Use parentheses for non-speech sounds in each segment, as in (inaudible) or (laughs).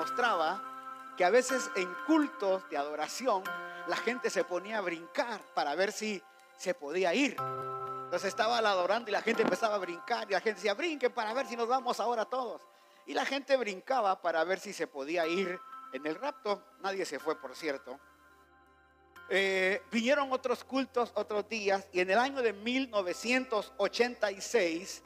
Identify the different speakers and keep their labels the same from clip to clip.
Speaker 1: mostraba que a veces en cultos de adoración la gente se ponía a brincar para ver si se podía ir. Entonces estaba adorando y la gente empezaba a brincar y la gente decía, brinquen para ver si nos vamos ahora todos. Y la gente brincaba para ver si se podía ir en el rapto. Nadie se fue, por cierto. Eh, vinieron otros cultos otros días y en el año de 1986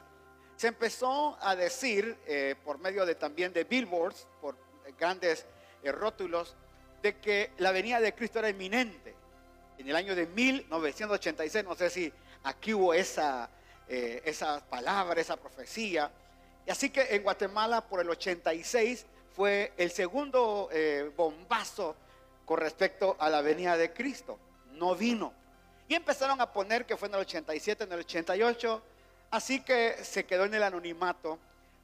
Speaker 1: se empezó a decir eh, por medio de también de billboards, por grandes eh, rótulos, de que la venida de Cristo era inminente. En el año de 1986, no sé si aquí hubo esa, esa palabra, esa profecía. Y así que en Guatemala por el 86 fue el segundo bombazo con respecto a la venida de Cristo. No vino. Y empezaron a poner que fue en el 87, en el 88. Así que se quedó en el anonimato.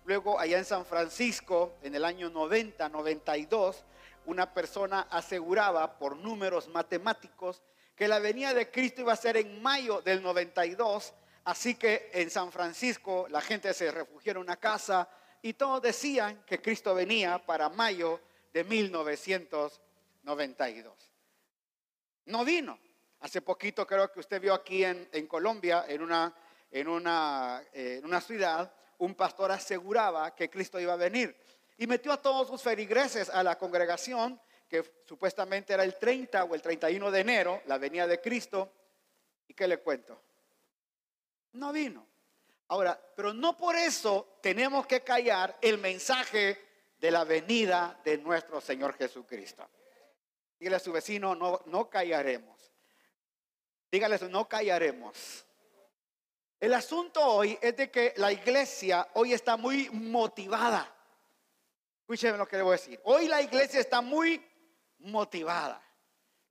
Speaker 1: Luego allá en San Francisco, en el año 90, 92, una persona aseguraba por números matemáticos que la venida de Cristo iba a ser en mayo del 92. Así que en San Francisco la gente se refugió en una casa y todos decían que Cristo venía para mayo de 1992. 92. No vino. Hace poquito creo que usted vio aquí en, Colombia, en una, en, una, eh, en una ciudad, un pastor aseguraba que Cristo iba a venir. Y metió a todos sus ferigreses a la congregación, que supuestamente era el 30 o el 31 de enero, la venida de Cristo. ¿Y qué le cuento? No vino. Ahora, pero no por eso tenemos que callar el mensaje de la venida de nuestro Señor Jesucristo. Dígale a su vecino, no, no callaremos. Dígale, no callaremos. El asunto hoy es de que la iglesia hoy está muy motivada. Escúcheme lo que debo decir. Hoy la iglesia está muy motivada.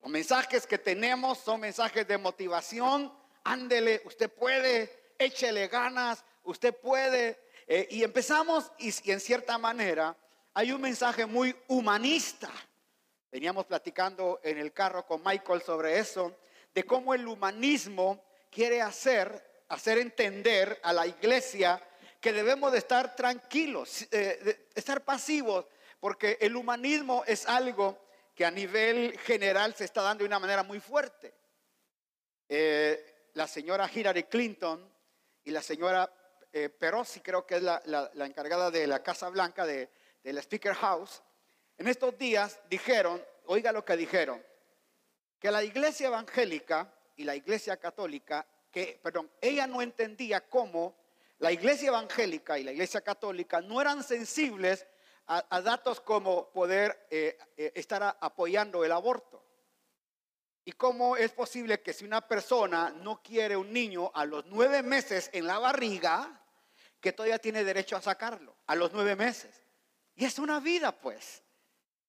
Speaker 1: Los mensajes que tenemos son mensajes de motivación. Ándele, usted puede, échele ganas, usted puede. Eh, y empezamos y en cierta manera hay un mensaje muy humanista. Veníamos platicando en el carro con Michael sobre eso, de cómo el humanismo quiere hacer, hacer entender a la iglesia que debemos de estar tranquilos, eh, estar pasivos, porque el humanismo es algo que a nivel general se está dando de una manera muy fuerte. Eh, la señora Hillary Clinton y la señora eh, Perosi, creo que es la, encargada de la Casa Blanca, de, del Speaker House, en estos días dijeron, oiga lo que dijeron, que la iglesia evangélica y la iglesia católica, que, perdón, ella no entendía cómo la iglesia evangélica y la iglesia católica no eran sensibles a, datos como poder eh, eh, estar apoyando el aborto. Y cómo es posible que si una persona no quiere un niño a los nueve meses en la barriga, que todavía tiene derecho a sacarlo, a los nueve meses. Y es una vida, pues.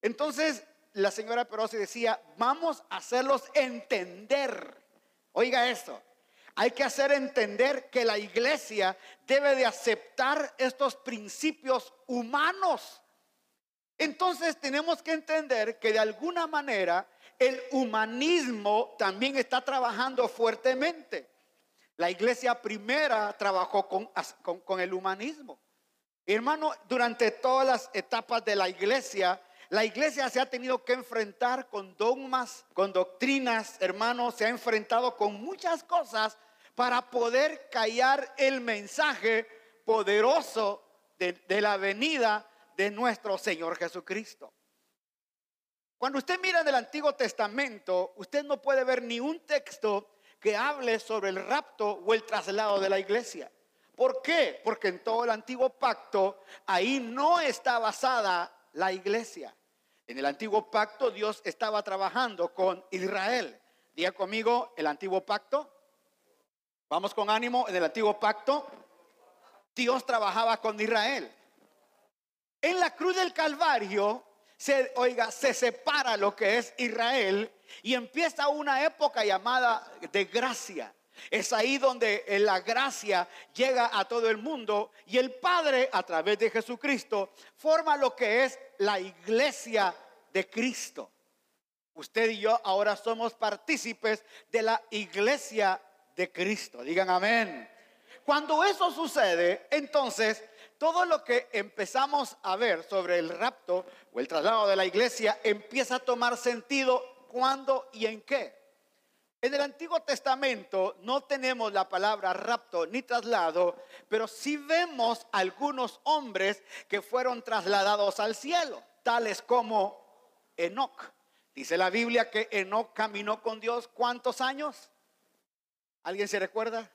Speaker 1: Entonces, la señora Perosi decía, vamos a hacerlos entender. Oiga esto, hay que hacer entender que la iglesia debe de aceptar estos principios humanos. Entonces tenemos que entender que de alguna manera el humanismo también está trabajando fuertemente. La iglesia primera trabajó con, con el humanismo. Hermano, durante todas las etapas de la iglesia, la iglesia se ha tenido que enfrentar con dogmas, con doctrinas, hermanos, se ha enfrentado con muchas cosas para poder callar el mensaje poderoso de, la venida de nuestro Señor Jesucristo. Cuando usted mira en el Antiguo Testamento, usted no puede ver ni un texto que hable sobre el rapto o el traslado de la iglesia. ¿Por qué? Porque en todo el antiguo pacto ahí no está basada la iglesia. En el antiguo pacto Dios estaba trabajando con Israel. Diga conmigo, el antiguo pacto. Vamos con ánimo, en el antiguo pacto Dios trabajaba con Israel. En la cruz del Calvario, se, oiga, se separa lo que es Israel y empieza una época llamada de gracia. Es ahí donde la gracia llega a todo el mundo y el Padre a través de Jesucristo forma lo que es la iglesia de Cristo. Usted y yo ahora somos partícipes de la iglesia de Cristo. Digan amén. Cuando eso sucede, entonces todo lo que empezamos a ver sobre el rapto o el traslado de la iglesia empieza a tomar sentido cuándo y en qué. En el Antiguo Testamento no tenemos la palabra rapto ni traslado, pero sí vemos algunos hombres que fueron trasladados al cielo, tales como Enoch. Dice la Biblia que Enoch caminó con Dios cuántos años? ¿Alguien se recuerda?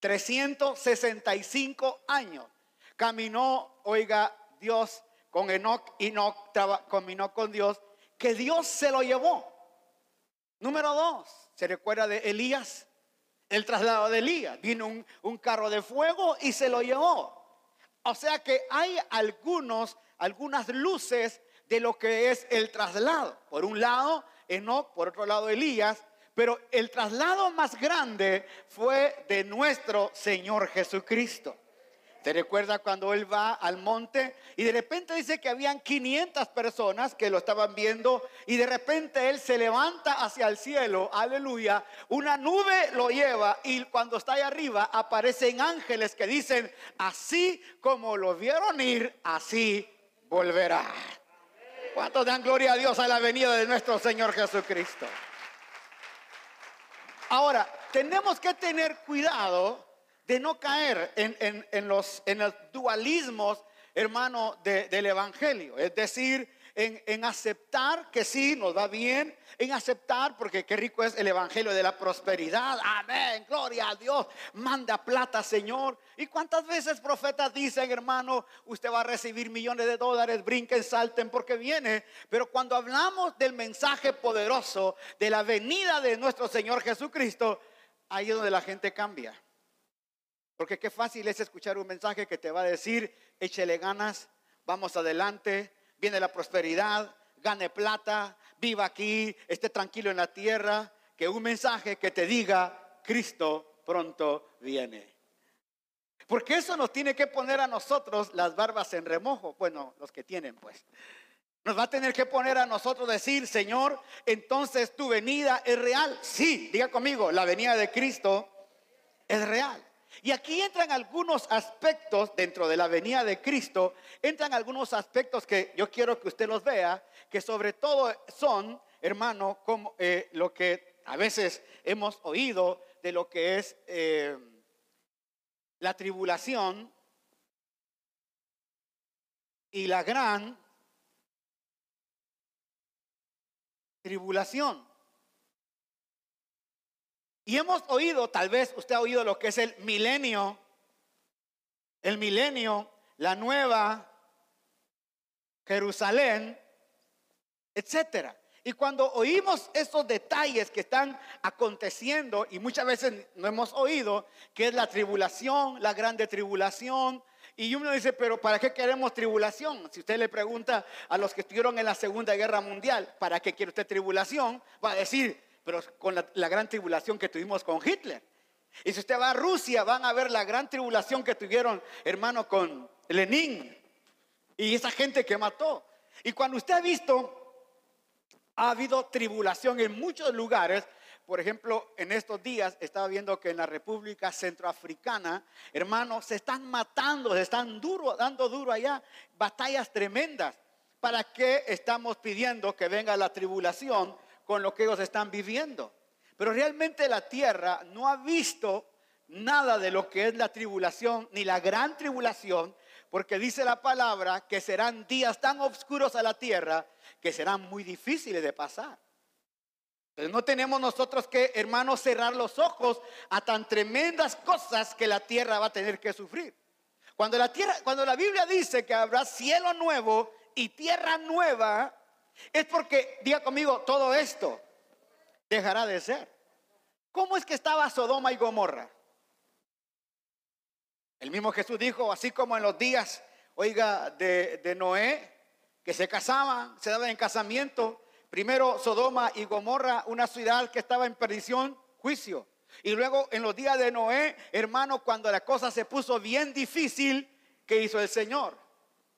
Speaker 1: 365 años. Caminó, oiga, Dios con Enoch, Enoch caminó con Dios, que Dios se lo llevó. Número dos, ¿se recuerda de Elías? El traslado de Elías. Vino un, un carro de fuego y se lo llevó. O sea que hay algunos, algunas luces de lo que es el traslado. Por un lado, Enoch, por otro lado, Elías. Pero el traslado más grande fue de nuestro Señor Jesucristo. ¿Te recuerda cuando él va al monte y de repente dice que habían 500 personas que lo estaban viendo y de repente él se levanta hacia el cielo, aleluya, una nube lo lleva y cuando está ahí arriba aparecen ángeles que dicen, así como lo vieron ir, así volverá. ¿Cuántos dan gloria a Dios a la venida de nuestro Señor Jesucristo? Ahora, tenemos que tener cuidado de no caer en, los, en los dualismos, hermano, del Evangelio. Es decir, en, aceptar que sí, nos va bien, en aceptar, porque qué rico es el Evangelio de la prosperidad. Amén, gloria a Dios, manda plata, Señor. ¿Y cuántas veces profetas dicen, hermano, usted va a recibir millones de dólares, brinquen, salten, porque viene? Pero cuando hablamos del mensaje poderoso de la venida de nuestro Señor Jesucristo, ahí es donde la gente cambia. Porque qué fácil es escuchar un mensaje que te va a decir, échele ganas, vamos adelante, viene la prosperidad, gane plata, viva aquí, esté tranquilo en la tierra, que un mensaje que te diga, Cristo pronto viene. Porque eso nos tiene que poner a nosotros las barbas en remojo, bueno, los que tienen pues. Nos va a tener que poner a nosotros decir, Señor, entonces tu venida es real. Sí, diga conmigo, la venida de Cristo es real. Y aquí entran algunos aspectos dentro de la venida de Cristo, entran algunos aspectos que yo quiero que usted los vea, que sobre todo son, hermano, como eh, lo que a veces hemos oído de lo que es eh, la tribulación y la gran tribulación. Y hemos oído, tal vez usted ha oído lo que es el milenio, el milenio, la nueva Jerusalén, etcétera. Y cuando oímos esos detalles que están aconteciendo, y muchas veces no hemos oído, que es la tribulación, la grande tribulación, y uno dice, pero ¿para qué queremos tribulación? Si usted le pregunta a los que estuvieron en la Segunda Guerra Mundial, ¿para qué quiere usted tribulación? Va a decir, pero con la, gran tribulación que tuvimos con Hitler. Y si usted va a Rusia, van a ver la gran tribulación que tuvieron, hermano, con Lenin y esa gente que mató. Y cuando usted ha visto, ha habido tribulación en muchos lugares. Por ejemplo, en estos días estaba viendo que en la República Centroafricana, hermanos, se están matando, se están duro, dando duro allá, batallas tremendas. ¿Para qué estamos pidiendo que venga la tribulación? Con lo que ellos están viviendo. Pero realmente la tierra no ha visto nada de lo que es la tribulación, ni la gran tribulación, porque dice la palabra que serán días tan oscuros a la tierra que serán muy difíciles de pasar. Entonces no tenemos nosotros que, hermanos, cerrar los ojos a tan tremendas cosas que la tierra va a tener que sufrir. Cuando la tierra, cuando la Biblia dice que habrá cielo nuevo y tierra nueva, es porque, diga conmigo, todo esto dejará de ser. ¿Cómo es que estaba Sodoma y Gomorra? El mismo Jesús dijo, así como en los días, oiga, de, Noé, que se casaban, se daban en casamiento. Primero Sodoma y Gomorra, una ciudad que estaba en perdición, juicio. Y luego en los días de Noé, hermano, cuando la cosa se puso bien difícil, ¿qué hizo el Señor?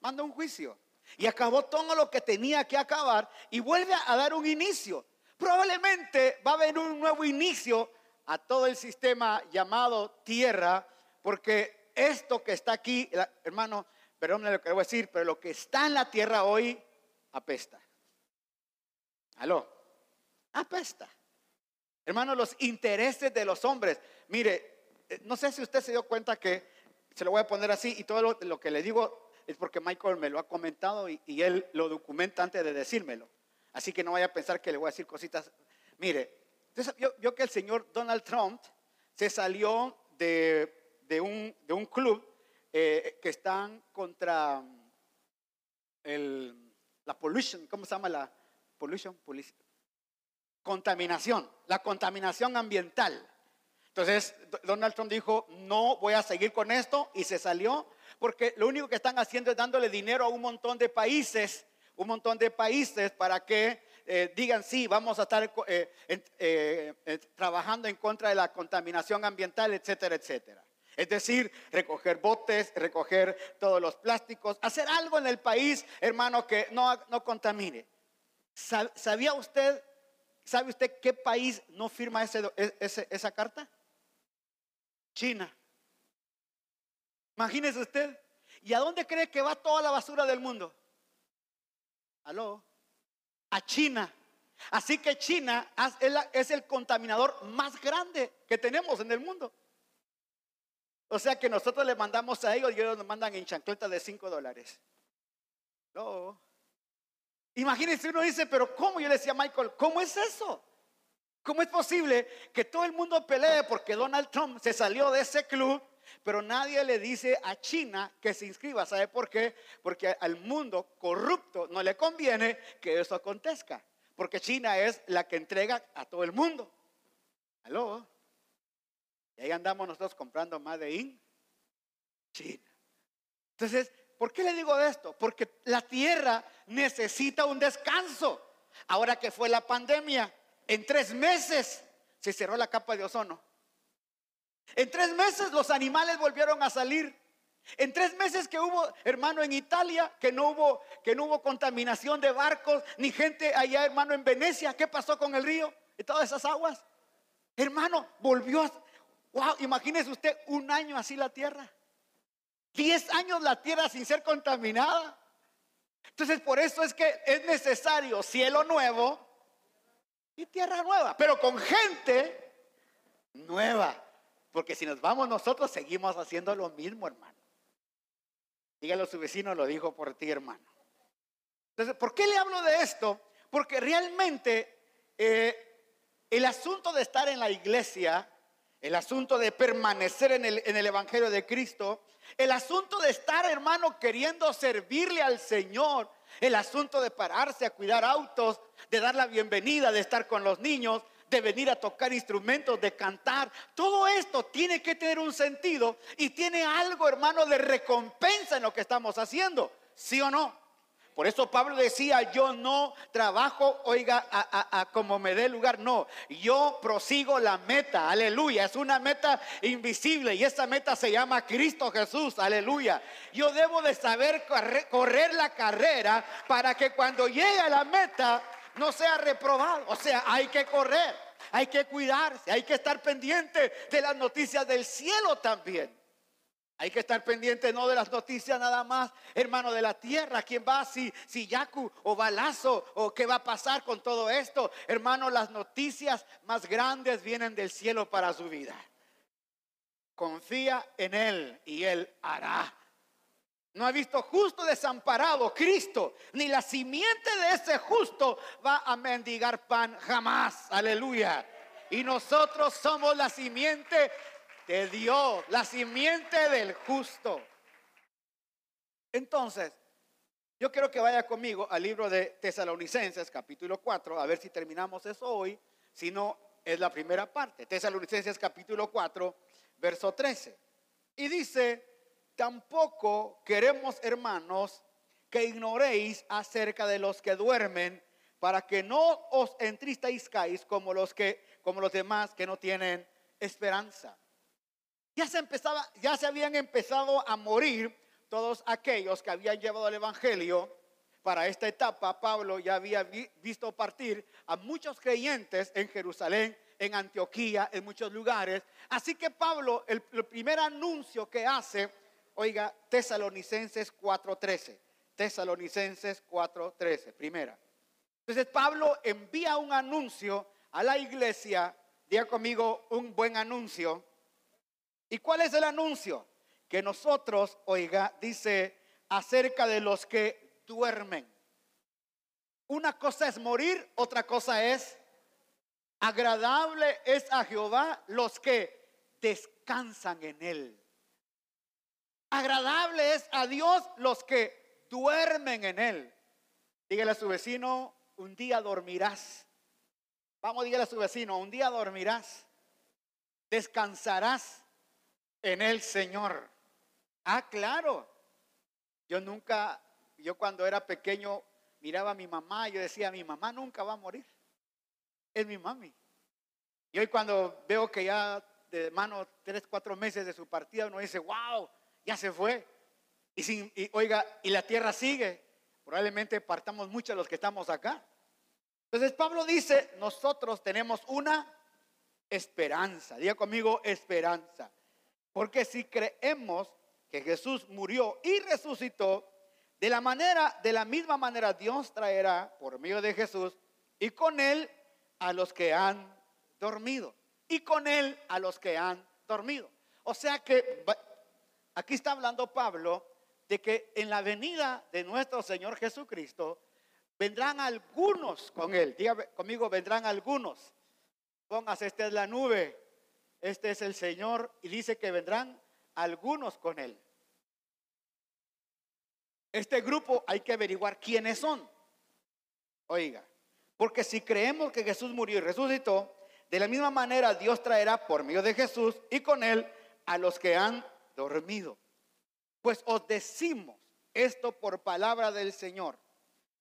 Speaker 1: Manda un juicio y acabó todo lo que tenía que acabar y vuelve a dar un inicio. Probablemente va a haber un nuevo inicio a todo el sistema llamado tierra, porque esto que está aquí, hermano, perdón lo que voy a decir, pero lo que está en la tierra hoy apesta. Aló, apesta. Hermano, los intereses de los hombres. Mire, eh, no sé si usted se dio cuenta que, se lo voy a poner así, y todo lo, que le digo es porque Michael me lo ha comentado y, él lo documenta antes de decírmelo. Así que no vaya a pensar que le voy a decir cositas. Mire, entonces vio, que el señor Donald Trump se salió de, un, de un, club eh, que están contra el, la pollution, ¿cómo se llama la pollution? Contaminación, la contaminación ambiental. Entonces Donald Trump dijo, no voy a seguir con esto y se salió porque lo único que están haciendo es dándole dinero a un montón de países, un montón de países para que eh, digan sí, vamos a estar eh, eh, trabajando en contra de la contaminación ambiental, etcétera, etcétera. Es decir, recoger botes, recoger todos los plásticos, hacer algo en el país, hermano, que no, no contamine. ¿Sabía usted, sabe usted qué país no firma e, esa carta? China. Imagínese usted. ¿Y a dónde cree que va toda la basura del mundo? Aló. A China. Así que China es el contaminador más grande que tenemos en el mundo. O sea que nosotros le mandamos a ellos y ellos nos mandan en chancletas de 5 dólares. No. Imagínense, uno dice, pero ¿cómo? Yo le decía a Michael, ¿cómo es eso? ¿Cómo es posible que todo el mundo pelee porque Donald Trump se salió de ese club, pero nadie le dice a China que se inscriba? ¿Sabe por qué? Porque al mundo corrupto no le conviene que eso acontezca, porque China es la que entrega a todo el mundo. ¿Aló? Y ahí andamos nosotros comprando más de in China. Entonces, ¿por qué le digo esto? Porque la tierra necesita un descanso. Ahora que fue la pandemia, en tres meses se cerró la capa de ozono. En tres meses los animales volvieron a salir. En tres meses que hubo, hermano, en Italia, que no hubo, que no hubo contaminación de barcos, ni gente allá, hermano, en Venecia, ¿qué pasó con el río y todas esas aguas? Hermano, volvió a, Wow, imagínese usted un año así la tierra. Diez años la tierra sin ser contaminada. Entonces, por eso es que es necesario cielo nuevo y tierra nueva, pero con gente nueva. Porque si nos vamos nosotros, seguimos haciendo lo mismo, hermano. Dígalo a su vecino, lo dijo por ti, hermano. Entonces, ¿por qué le hablo de esto? Porque realmente eh, el asunto de estar en la iglesia el asunto de permanecer en el, en el, Evangelio de Cristo, el asunto de estar, hermano, queriendo servirle al Señor, el asunto de pararse a cuidar autos, de dar la bienvenida, de estar con los niños, de venir a tocar instrumentos, de cantar. Todo esto tiene que tener un sentido y tiene algo, hermano, de recompensa en lo que estamos haciendo. ¿Sí o no? Por eso Pablo decía, yo no trabajo, oiga, como me dé lugar, no, yo prosigo la meta, aleluya, es una meta invisible y esa meta se llama Cristo Jesús, aleluya. Yo debo de saber correr, la carrera para que cuando llegue a la meta no sea reprobado, o sea, hay que correr, hay que cuidarse, hay que estar pendiente de las noticias del cielo también. Hay que estar pendiente no de las noticias nada más, hermano, de la tierra. ¿Quién va? Si, si Yaku o Balazo o qué va a pasar con todo esto. Hermano, las noticias más grandes vienen del cielo para su vida. Confía en Él y Él hará. No ha visto justo desamparado Cristo, ni la simiente de ese justo va a mendigar pan jamás. Aleluya. Y nosotros somos la simiente de Dios, la simiente del justo. Entonces, yo quiero que vaya conmigo al libro de Tesalonicenses, capítulo 4, a ver si terminamos eso hoy, si no, es la primera parte. Tesalonicenses, capítulo 4, verso 13. Y dice, tampoco queremos, hermanos, que ignoréis acerca de los que duermen, para que no os entristezcáis como los que como los demás que no tienen esperanza. Ya se, empezaba, ya se habían empezado a morir todos aquellos que habían llevado el Evangelio. Para esta etapa, Pablo ya había visto partir a muchos creyentes en Jerusalén, en Antioquía, en muchos lugares. Así que Pablo, el, el primer anuncio que hace, oiga, Tesalonicenses 4:13. Tesalonicenses 4:13, primera. Entonces Pablo envía un anuncio a la iglesia, diga conmigo un buen anuncio. ¿Y cuál es el anuncio? Que nosotros, oiga, dice acerca de los que duermen. Una cosa es morir, otra cosa es agradable es a Jehová los que descansan en él. Agradable es a Dios los que duermen en él. Dígale a su vecino, un día dormirás. Vamos, dígale a su vecino, un día dormirás. Descansarás en el Señor. Ah, claro. Yo nunca, yo cuando era pequeño miraba a mi mamá y yo decía, mi mamá nunca va a morir. Es mi mami. Y hoy cuando veo que ya de mano tres, cuatro meses de su partida, uno dice, wow, ya se fue. Y, sin, oiga, y la tierra sigue. Probablemente partamos muchos los que estamos acá. Entonces Pablo dice, nosotros tenemos una esperanza. Diga conmigo, esperanza. Porque si creemos que Jesús murió y resucitó, de la manera, de la misma manera Dios traerá por medio de Jesús y con él a los que han dormido. Y con él a los que han dormido. O sea que aquí está hablando Pablo de que en la venida de nuestro Señor Jesucristo vendrán algunos con él. Diga conmigo, vendrán algunos. Póngase, esta es la nube, este es el Señor y dice que vendrán algunos con él. Este grupo hay que averiguar quiénes son. Oiga, porque si creemos que Jesús murió y resucitó, de la misma manera Dios traerá por medio de Jesús y con él a los que han dormido. Pues os decimos esto por palabra del Señor.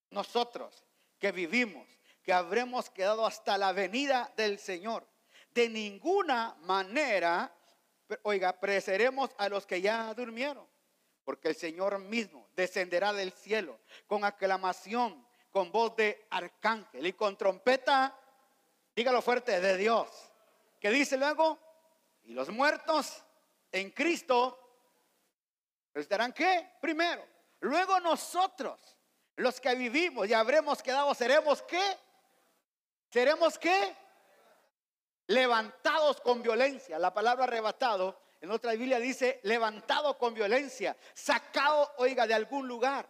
Speaker 1: Nosotros que vivimos, que habremos quedado hasta la venida del Señor, de ninguna manera, oiga, preseremos a los que ya durmieron, porque el Señor mismo descenderá del cielo con aclamación, con voz de arcángel y con trompeta, dígalo fuerte, de Dios. Que dice luego, y los muertos en Cristo, ¿estarán qué? Primero. Luego nosotros, los que vivimos y habremos quedado, seremos qué? ¿Seremos qué? levantados con violencia. La palabra arrebatado en otra Biblia dice levantado con violencia, sacado, oiga, de algún lugar.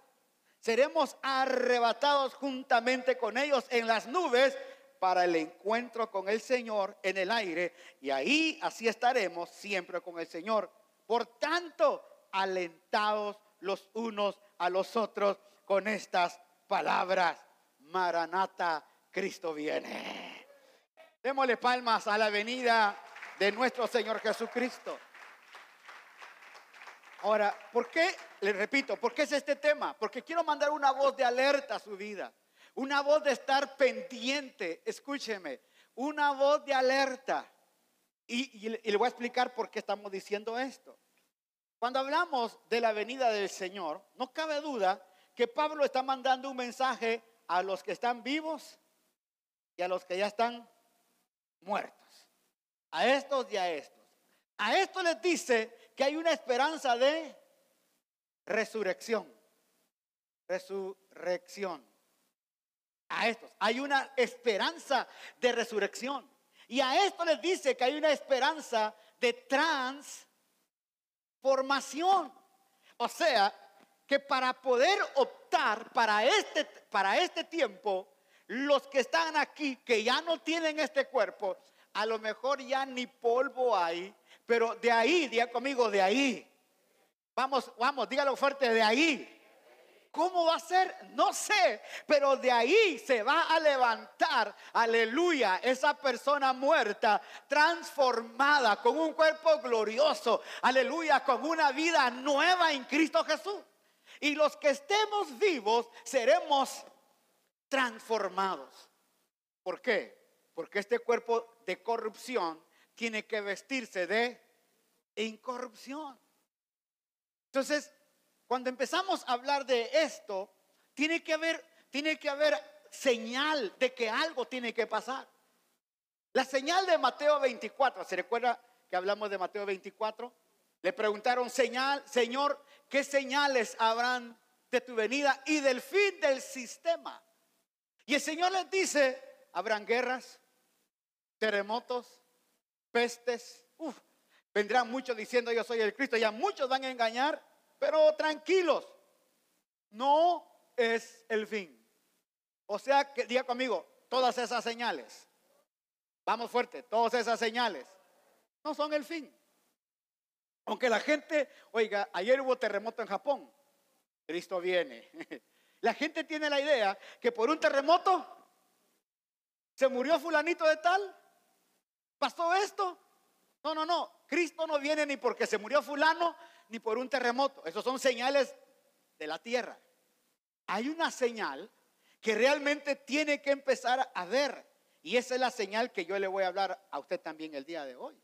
Speaker 1: Seremos arrebatados juntamente con ellos en las nubes para el encuentro con el Señor en el aire. Y ahí así estaremos siempre con el Señor. Por tanto, alentados los unos a los otros con estas palabras. Maranata, Cristo viene. Démosle palmas a la venida de nuestro Señor Jesucristo. Ahora, ¿por qué? Le repito, ¿por qué es este tema? Porque quiero mandar una voz de alerta a su vida. Una voz de estar pendiente. Escúcheme. Una voz de alerta. Y, le voy a explicar por qué estamos diciendo esto. Cuando hablamos de la venida del Señor, no cabe duda que Pablo está mandando un mensaje a los que están vivos y a los que ya están muertos. A estos y a estos. A estos les dice que hay una esperanza de resurrección. Resurrección. A estos hay una esperanza de resurrección. Y a estos les dice que hay una esperanza de transformación. O sea, que para poder optar para este, para este tiempo, los que están aquí, que ya no tienen este cuerpo, a lo mejor ya ni polvo hay, pero de ahí, diga conmigo, de ahí. Vamos, vamos, dígalo fuerte, de ahí. ¿Cómo va a ser? No sé, pero de ahí se va a levantar, aleluya, esa persona muerta, transformada, con un cuerpo glorioso, aleluya, con una vida nueva en Cristo Jesús. Y los que estemos vivos seremos transformados. ¿Por qué? Porque este cuerpo de corrupción tiene que vestirse de incorrupción. Entonces, cuando empezamos a hablar de esto, tiene que haber, tiene que haber señal de que algo tiene que pasar. La señal de Mateo 24, ¿se recuerda que hablamos de Mateo 24? Le preguntaron, señal, Señor, ¿qué señales habrán de tu venida y del fin del sistema? Y el Señor les dice, habrán guerras, terremotos, pestes. Uf, vendrán muchos diciendo yo soy el Cristo. Ya muchos van a engañar, pero tranquilos. No es el fin. O sea que diga conmigo, todas esas señales. Vamos fuerte, todas esas señales no son el fin. Aunque la gente, oiga, ayer hubo terremoto en Japón. Cristo viene. (laughs) La gente tiene la idea que por un terremoto se murió fulanito de tal. ¿Pasó esto? No, no, no. Cristo no viene ni porque se murió fulano ni por un terremoto. Esos son señales de la tierra. Hay una señal que realmente tiene que empezar a ver. Y esa es la señal que yo le voy a hablar a usted también el día de hoy.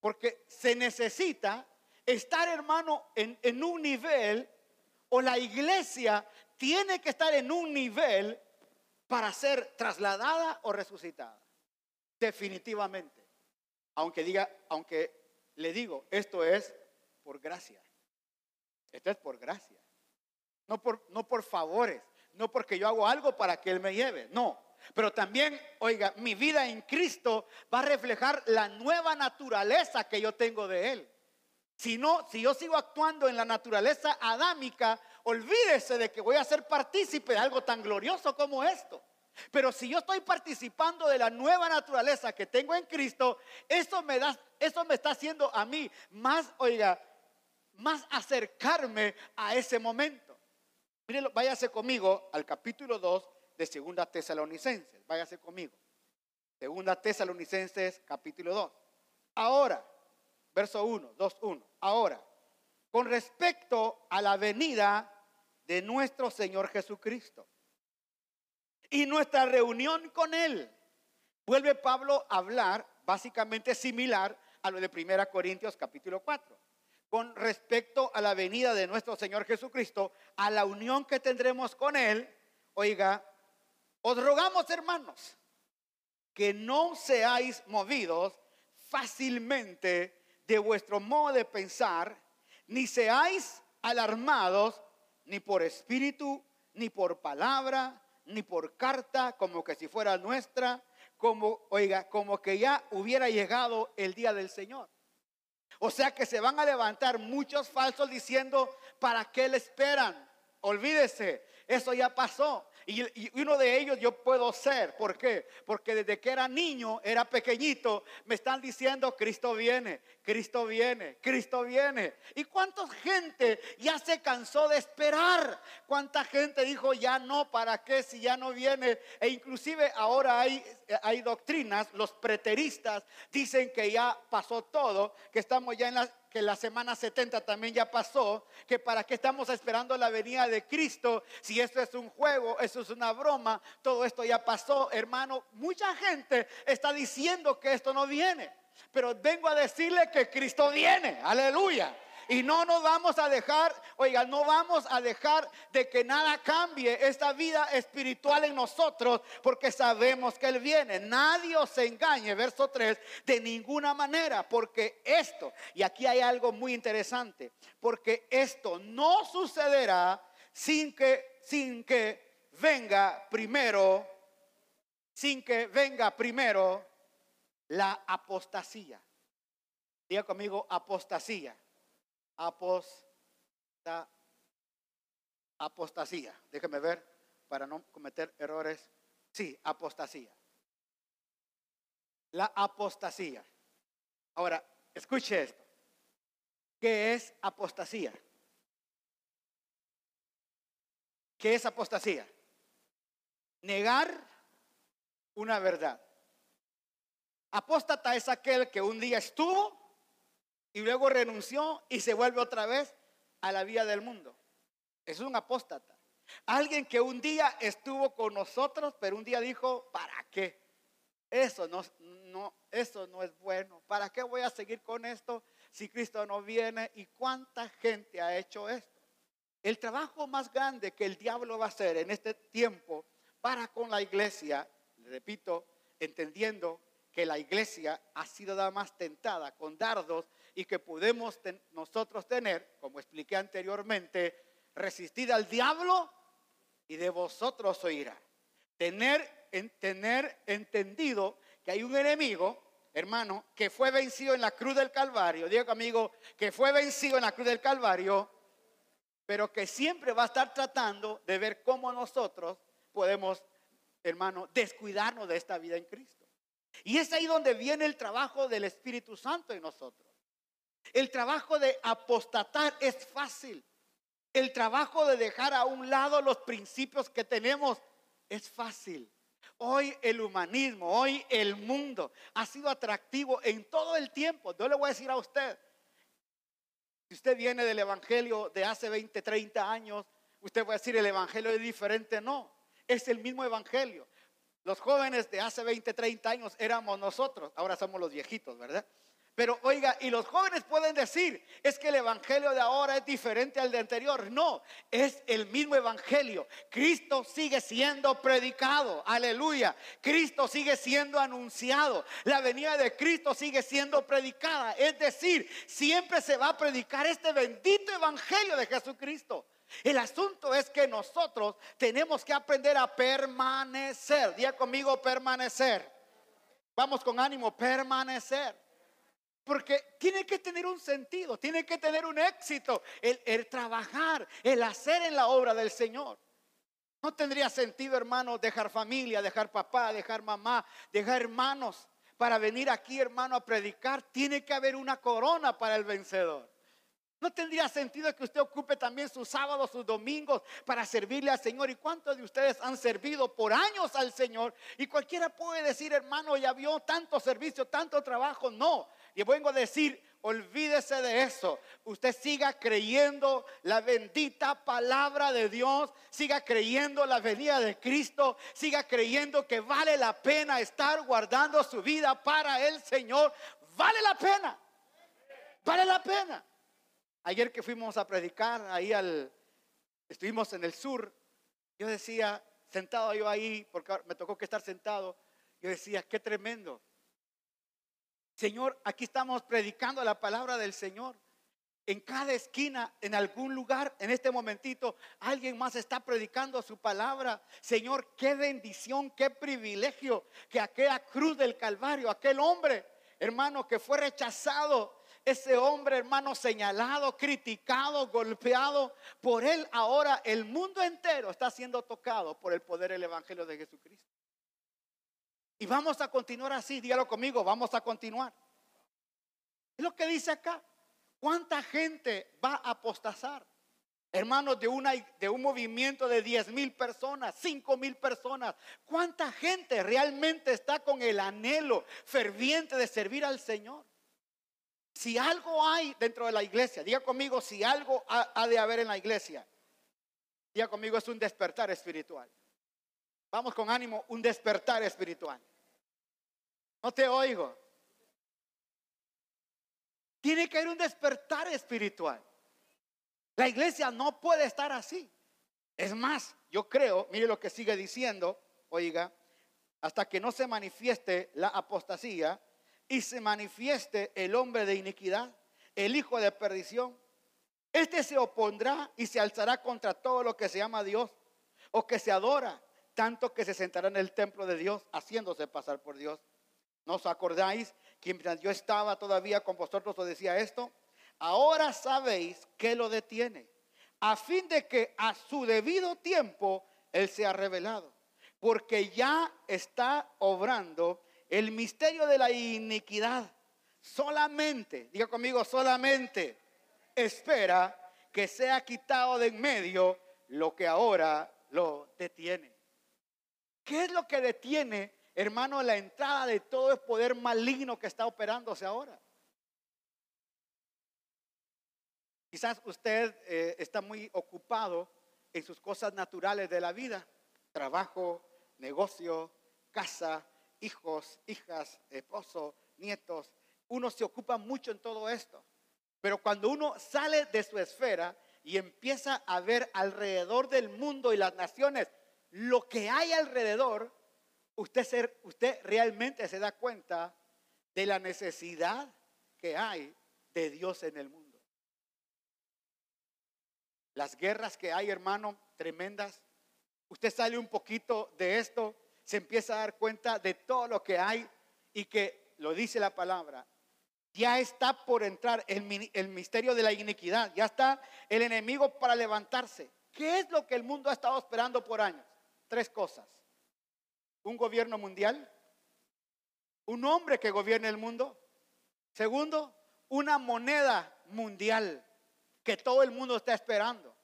Speaker 1: Porque se necesita estar, hermano, en, en un nivel, o la iglesia tiene que estar en un nivel para ser trasladada o resucitada. Definitivamente. Aunque diga, aunque le digo, esto es por gracia. Esto es por gracia. No por, no por favores, no porque yo hago algo para que Él me lleve. No, pero también, oiga, mi vida en Cristo va a reflejar la nueva naturaleza que yo tengo de Él. Si no, si yo sigo actuando en la naturaleza adámica, olvídese de que voy a ser partícipe de algo tan glorioso como esto. Pero si yo estoy participando de la nueva naturaleza que tengo en Cristo, eso me da, eso me está haciendo a mí más, oiga, más acercarme a ese momento. Mire, váyase conmigo al capítulo 2 de Segunda Tesalonicenses. Váyase conmigo. Segunda Tesalonicenses capítulo 2. Ahora, verso 1, 2, 1. Ahora, con respecto a la venida de nuestro Señor Jesucristo y nuestra reunión con Él, vuelve Pablo a hablar básicamente similar a lo de 1 Corintios capítulo 4. Con respecto a la venida de nuestro Señor Jesucristo, a la unión que tendremos con Él, oiga, os rogamos, hermanos, que no seáis movidos fácilmente de vuestro modo de pensar, ni seáis alarmados ni por espíritu, ni por palabra, ni por carta, como que si fuera nuestra, como, oiga, como que ya hubiera llegado el día del Señor. O sea que se van a levantar muchos falsos diciendo, ¿para qué le esperan? Olvídese, eso ya pasó. Y, uno de ellos yo puedo ser. ¿Por qué? Porque desde que era niño, era pequeñito, me están diciendo, Cristo viene, Cristo viene, Cristo viene. ¿Y cuánta gente ya se cansó de esperar? ¿Cuánta gente dijo, ya no, ¿para qué si ya no viene? E inclusive ahora hay, hay doctrinas, los preteristas dicen que ya pasó todo, que estamos ya en la que la semana 70 también ya pasó, que para qué estamos esperando la venida de Cristo, si esto es un juego, eso es una broma, todo esto ya pasó, hermano. Mucha gente está diciendo que esto no viene, pero vengo a decirle que Cristo viene, aleluya. Y no nos vamos a dejar, oiga, no vamos a dejar de que nada cambie esta vida espiritual en nosotros, porque sabemos que Él viene. Nadie os engañe, verso 3, de ninguna manera, porque esto, y aquí hay algo muy interesante, porque esto no sucederá sin que, sin que venga primero, sin que venga primero la apostasía. Diga conmigo apostasía aposta, apostasía. Déjeme ver para no cometer errores. Sí, apostasía. La apostasía. Ahora, escuche esto. ¿Qué es apostasía? ¿Qué es apostasía? Negar una verdad. Apóstata es aquel que un día estuvo y luego renunció y se vuelve otra vez a la vida del mundo. Es un apóstata. Alguien que un día estuvo con nosotros, pero un día dijo, ¿para qué? Eso no, no, eso no es bueno. ¿Para qué voy a seguir con esto si Cristo no viene? ¿Y cuánta gente ha hecho esto? El trabajo más grande que el diablo va a hacer en este tiempo para con la iglesia, le repito, entendiendo que la iglesia ha sido nada más tentada con dardos y que podemos nosotros tener, como expliqué anteriormente, resistir al diablo y de vosotros oirá. Tener, tener entendido que hay un enemigo, hermano, que fue vencido en la cruz del Calvario. Digo amigo, que fue vencido en la cruz del Calvario, pero que siempre va a estar tratando de ver cómo nosotros podemos, hermano, descuidarnos de esta vida en Cristo. Y es ahí donde viene el trabajo del Espíritu Santo en nosotros. El trabajo de apostatar es fácil. El trabajo de dejar a un lado los principios que tenemos es fácil. Hoy el humanismo, hoy el mundo ha sido atractivo en todo el tiempo. Yo le voy a decir a usted, si usted viene del Evangelio de hace 20, 30 años, usted va a decir el Evangelio es diferente. No, es el mismo Evangelio. Los jóvenes de hace 20, 30 años éramos nosotros, ahora somos los viejitos, ¿verdad? Pero oiga, y los jóvenes pueden decir, es que el evangelio de ahora es diferente al de anterior. No, es el mismo evangelio. Cristo sigue siendo predicado. Aleluya. Cristo sigue siendo anunciado. La venida de Cristo sigue siendo predicada. Es decir, siempre se va a predicar este bendito evangelio de Jesucristo. El asunto es que nosotros tenemos que aprender a permanecer. Día conmigo, permanecer. Vamos con ánimo, permanecer. Porque tiene que tener un sentido, tiene que tener un éxito, el, trabajar, el hacer en la obra del Señor. No tendría sentido, hermano, dejar familia, dejar papá, dejar mamá, dejar hermanos para venir aquí, hermano, a predicar. Tiene que haber una corona para el vencedor. No tendría sentido que usted ocupe también sus sábados, sus domingos para servirle al Señor. ¿Y cuántos de ustedes han servido por años al Señor? Y cualquiera puede decir, hermano, ya vio tanto servicio, tanto trabajo. No, y vengo a decir, olvídese de eso. Usted siga creyendo la bendita palabra de Dios, siga creyendo la venida de Cristo, siga creyendo que vale la pena estar guardando su vida para el Señor. Vale la pena. Vale la pena. Ayer que fuimos a predicar ahí al estuvimos en el sur, yo decía, sentado yo ahí, porque me tocó que estar sentado, yo decía, qué tremendo Señor, aquí estamos predicando la palabra del Señor. En cada esquina, en algún lugar, en este momentito, alguien más está predicando su palabra. Señor, qué bendición, qué privilegio que aquella cruz del Calvario, aquel hombre, hermano, que fue rechazado, ese hombre, hermano, señalado, criticado, golpeado, por él ahora el mundo entero está siendo tocado por el poder del Evangelio de Jesucristo. Y vamos a continuar así, dígalo conmigo, vamos a continuar. Es lo que dice acá. ¿Cuánta gente va a apostazar? Hermanos, de, una, de un movimiento de 10 mil personas, 5 mil personas. ¿Cuánta gente realmente está con el anhelo ferviente de servir al Señor? Si algo hay dentro de la iglesia, diga conmigo, si algo ha, de haber en la iglesia, diga conmigo, es un despertar espiritual. Vamos con ánimo, un despertar espiritual. No te oigo. Tiene que haber un despertar espiritual. La iglesia no puede estar así. Es más, yo creo, mire lo que sigue diciendo, oiga, hasta que no se manifieste la apostasía y se manifieste el hombre de iniquidad, el hijo de perdición. Este se opondrá y se alzará contra todo lo que se llama Dios o que se adora, tanto que se sentará en el templo de Dios haciéndose pasar por Dios. ¿No os acordáis que mientras yo estaba todavía con vosotros os decía esto? Ahora sabéis que lo detiene, a fin de que a su debido tiempo Él sea revelado, porque ya está obrando el misterio de la iniquidad. Solamente, diga conmigo, solamente espera que sea quitado de en medio lo que ahora lo detiene. ¿Qué es lo que detiene hermano, la entrada de todo el poder maligno que está operándose ahora. Quizás usted eh, está muy ocupado en sus cosas naturales de la vida, trabajo, negocio, casa, hijos, hijas, esposo, nietos. Uno se ocupa mucho en todo esto. Pero cuando uno sale de su esfera y empieza a ver alrededor del mundo y las naciones lo que hay alrededor, usted, usted realmente se da cuenta de la necesidad que hay de Dios en el mundo. Las guerras que hay, hermano, tremendas. Usted sale un poquito de esto, se empieza a dar cuenta de todo lo que hay y que, lo dice la palabra, ya está por entrar el, misterio de la iniquidad, ya está el enemigo para levantarse. ¿Qué es lo que el mundo ha estado esperando por años? Tres cosas. Un gobierno mundial, un hombre que gobierne el mundo. Segundo, una moneda mundial que todo el mundo está esperando.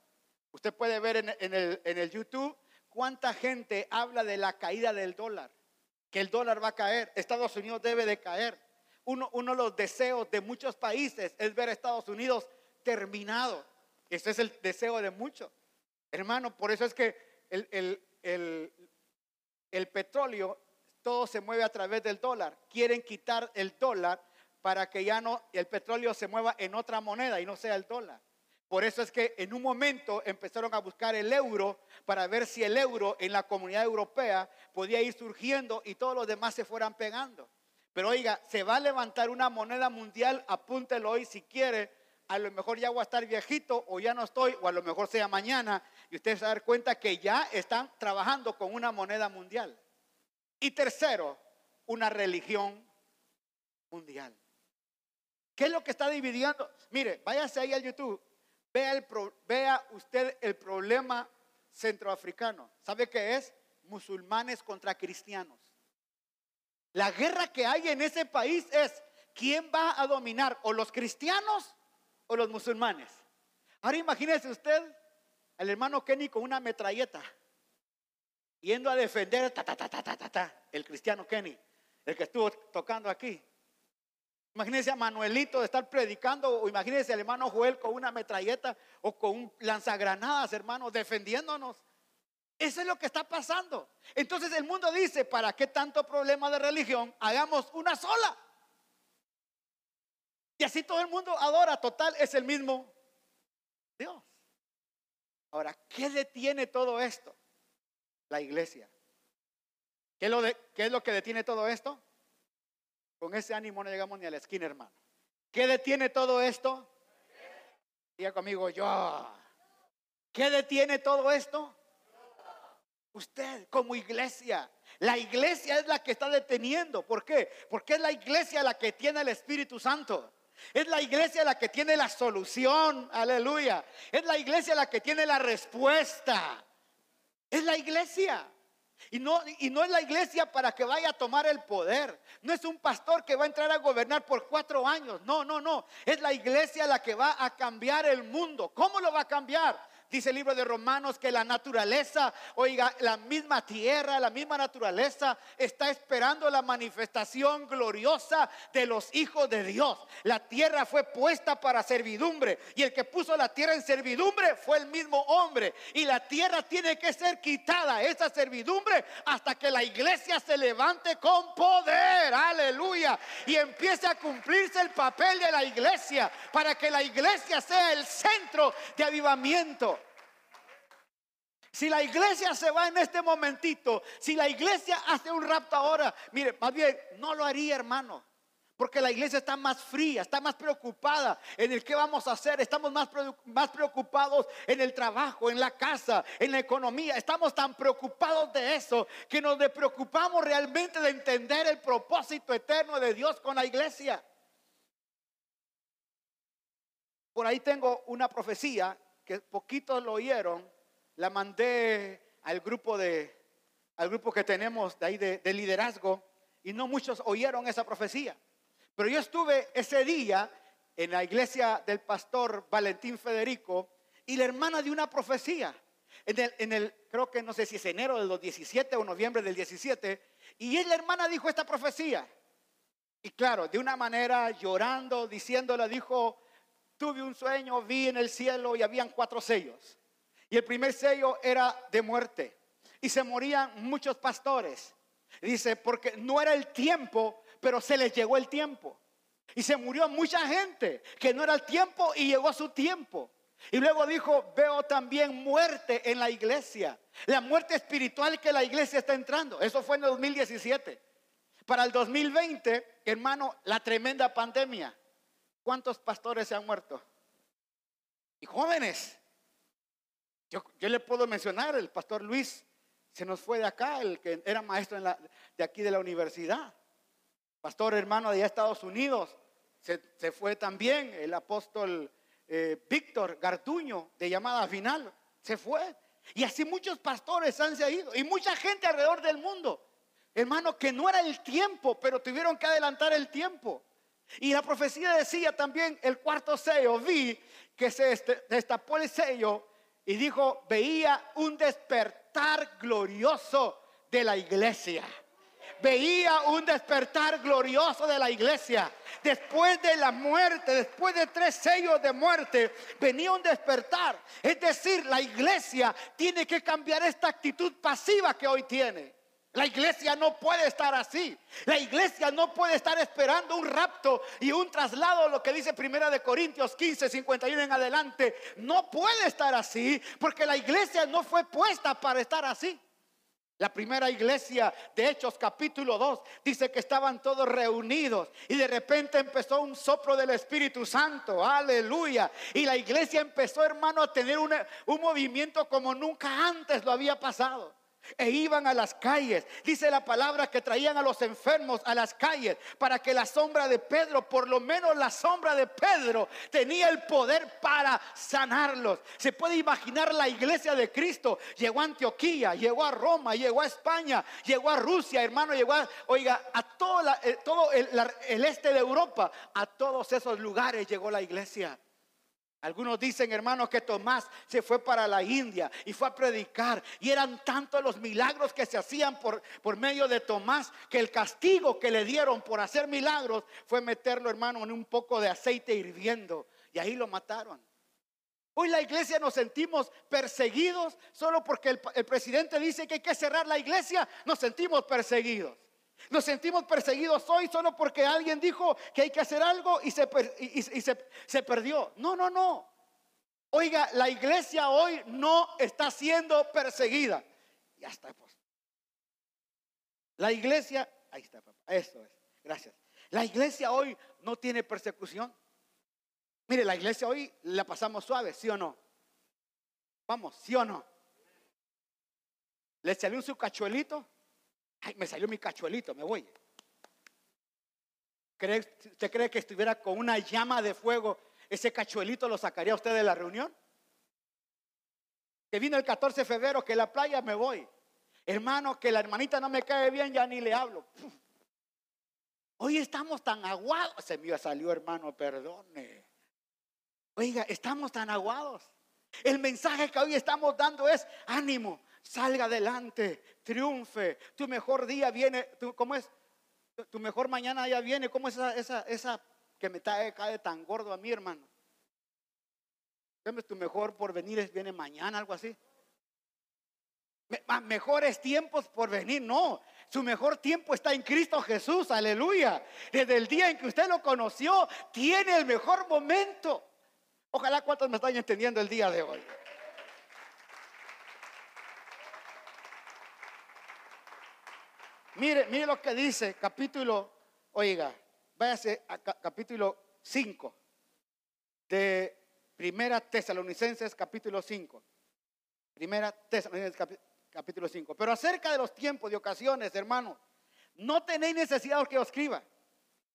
Speaker 1: Usted puede ver en, en el YouTube cuánta gente habla de la caída del dólar, que el dólar va a caer, Estados Unidos debe de caer. Uno, uno de los deseos de muchos países es ver a Estados Unidos terminado. Ese es el deseo de muchos. Hermano, por eso es que el, el, el, el petróleo, todo se mueve a través del dólar. Quieren quitar el dólar para que ya no el petróleo se mueva en otra moneda y no sea el dólar. Por eso es que en un momento empezaron a buscar el euro para ver si el euro en la comunidad europea podía ir surgiendo y todos los demás se fueran pegando. Pero oiga, se va a levantar una moneda mundial, apúntelo hoy si quiere. A lo mejor ya voy a estar viejito o ya no estoy, o a lo mejor sea mañana, y usted se va a dar cuenta que ya están trabajando con una moneda mundial. Y tercero, una religión mundial. ¿Qué es lo que está dividiendo? Mire, váyase ahí al YouTube, vea, usted el problema centroafricano. ¿Sabe qué es? Musulmanes contra cristianos. La guerra que hay en ese país es quién va a dominar, o los cristianos o los musulmanes. Ahora imagínese usted al hermano Kenny con una metralleta, yendo a defender ta, ta, ta, el cristiano Kenny, el que estuvo tocando aquí. Imagínense a Manuelito de estar predicando, o imagínense al hermano Joel con una metralleta o con un lanzagranadas, hermano, defendiéndonos. Eso es lo que está pasando. Entonces el mundo dice, ¿para qué tanto problema de religión? Hagamos una sola. Y así todo el mundo adora, total, es el mismo Dios. Ahora, ¿qué detiene todo esto? La iglesia. ¿Qué es lo, ¿qué es lo que detiene todo esto? Con ese ánimo no llegamos ni a la esquina, hermano. ¿Qué detiene todo esto? Diga conmigo, yo. ¿Qué detiene todo esto? Usted como iglesia. La iglesia es la que está deteniendo. ¿Por qué? Porque es la iglesia la que tiene el Espíritu Santo. Es la iglesia la que tiene la solución. Aleluya. Es la iglesia la que tiene la respuesta. Es la iglesia. Y no, y no es la iglesia para que vaya a tomar el poder. No es un pastor que va a entrar a gobernar por cuatro años. No, no, no. Es la iglesia la que va a cambiar el mundo. ¿Cómo lo va a cambiar? Dice el libro de Romanos que la naturaleza, oiga, la misma tierra, la misma naturaleza está esperando la manifestación gloriosa de los hijos de Dios. La tierra fue puesta para servidumbre y el que puso la tierra en servidumbre fue el mismo hombre. Y la tierra tiene que ser quitada, esa servidumbre, hasta que la iglesia se levante con poder. Aleluya. Y empiece a cumplirse el papel de la iglesia para que la iglesia sea el centro de avivamiento. Si la iglesia se va en este momentito, si la iglesia hace un rapto ahora, mire, más bien no lo haría, hermano. Porque la iglesia está más fría, está más preocupada en el que vamos a hacer. Estamos más, más preocupados en el trabajo, en la casa, en la economía. Estamos tan preocupados de eso que nos preocupamos realmente de entender el propósito eterno de Dios con la iglesia. Por ahí tengo una profecía que poquitos lo oyeron la mandé al grupo, de, al grupo que tenemos de ahí de, de liderazgo y no muchos oyeron esa profecía. Pero yo estuve ese día en la iglesia del pastor Valentín Federico y la hermana de una profecía. En el, en el, creo que no sé si es enero del 17 o noviembre del 17, y la hermana dijo esta profecía. Y claro, de una manera llorando, diciéndola, dijo, tuve un sueño, vi en el cielo y habían cuatro sellos. Y el primer sello era de muerte. Y se morían muchos pastores. Dice, porque no era el tiempo, pero se les llegó el tiempo. Y se murió mucha gente que no era el tiempo y llegó su tiempo. Y luego dijo, veo también muerte en la iglesia. La muerte espiritual que la iglesia está entrando. Eso fue en el 2017. Para el 2020, hermano, la tremenda pandemia. ¿Cuántos pastores se han muerto? Y jóvenes. Yo, le puedo mencionar, el pastor Luis se nos fue de acá, el que era maestro de aquí de la universidad. Pastor hermano de Estados Unidos, se, fue también el apóstol eh, Víctor Gartuño de llamada final, se fue. Y así muchos pastores han se ido y mucha gente alrededor del mundo. Hermano, que no era el tiempo, pero tuvieron que adelantar el tiempo. Y la profecía decía también el cuarto sello, vi que se este, destapó el sello y dijo, veía un despertar glorioso de la iglesia. Veía un despertar glorioso de la iglesia. Después de la muerte, después de tres sellos de muerte, venía un despertar. Es decir, la iglesia tiene que cambiar esta actitud pasiva que hoy tiene. La iglesia no puede estar así. La iglesia no puede estar esperando un rapto y un traslado, lo que dice Primera de Corintios 15, 51 en adelante. No puede estar así porque la iglesia no fue puesta para estar así. La primera iglesia de Hechos capítulo 2 dice que estaban todos reunidos y de repente empezó un soplo del Espíritu Santo, aleluya. Y la iglesia empezó, hermano, a tener un movimiento como nunca antes lo había pasado e iban a las calles. Dice la palabra que traían a los enfermos a las calles para que la sombra de Pedro, por lo menos la sombra de Pedro, tenía el poder para sanarlos. Se puede imaginar la iglesia de Cristo. Llegó a Antioquía, llegó a Roma, llegó a España, llegó a Rusia, hermano, llegó a, oiga, a eh, todo el este de Europa, a todos esos lugares llegó la iglesia. Algunos dicen, hermanos, que Tomás se fue para la India y fue a predicar. Y eran tantos los milagros que se hacían por, por medio de Tomás que el castigo que le dieron por hacer milagros fue meterlo, hermano, en un poco de aceite hirviendo. Y ahí lo mataron. Hoy la iglesia nos sentimos perseguidos solo porque el, presidente dice que hay que cerrar la iglesia. Nos sentimos perseguidos. Nos sentimos perseguidos hoy solo porque alguien dijo que hay que hacer algo y se, se, perdió. No, no, no. Oiga, la iglesia hoy no está siendo perseguida. Ya está, pues. La iglesia, ahí está, papá. Eso es. Gracias. La iglesia hoy no tiene persecución. Mire, la iglesia hoy la pasamos suave, ¿sí o no? Vamos, ¿sí o no? Le salió su cachuelito Ay, me salió mi cachuelito, me voy. ¿Usted cree que estuviera con una llama de fuego, ese cachuelito lo sacaría usted de la reunión? Que vino el 14 de febrero, que la playa me voy. Hermano, que la hermanita no me cae bien, ya ni le hablo. Hoy estamos tan aguados. Se me salió, hermano, perdone. Oiga, estamos tan aguados. El mensaje que hoy estamos dando es ánimo salga adelante, triunfe, tu mejor día viene, ¿cómo es? Tu mejor mañana ya viene, ¿cómo es esa, esa, esa que me cae, tan gordo a mí, hermano? Tu mejor porvenir viene mañana, algo así. Mejores tiempos por venir, no. Su mejor tiempo está en Cristo Jesús, aleluya. Desde el día en que usted lo conoció, tiene el mejor momento. Ojalá cuántos me están entendiendo el día de hoy. Mire, mire lo que dice capítulo, oiga, váyase a capítulo 5 de Primera Tesalonicenses capítulo 5. Primera Tesalonicenses capítulo 5. Pero acerca de los tiempos y ocasiones, hermano, no tenéis necesidad de que os escriba,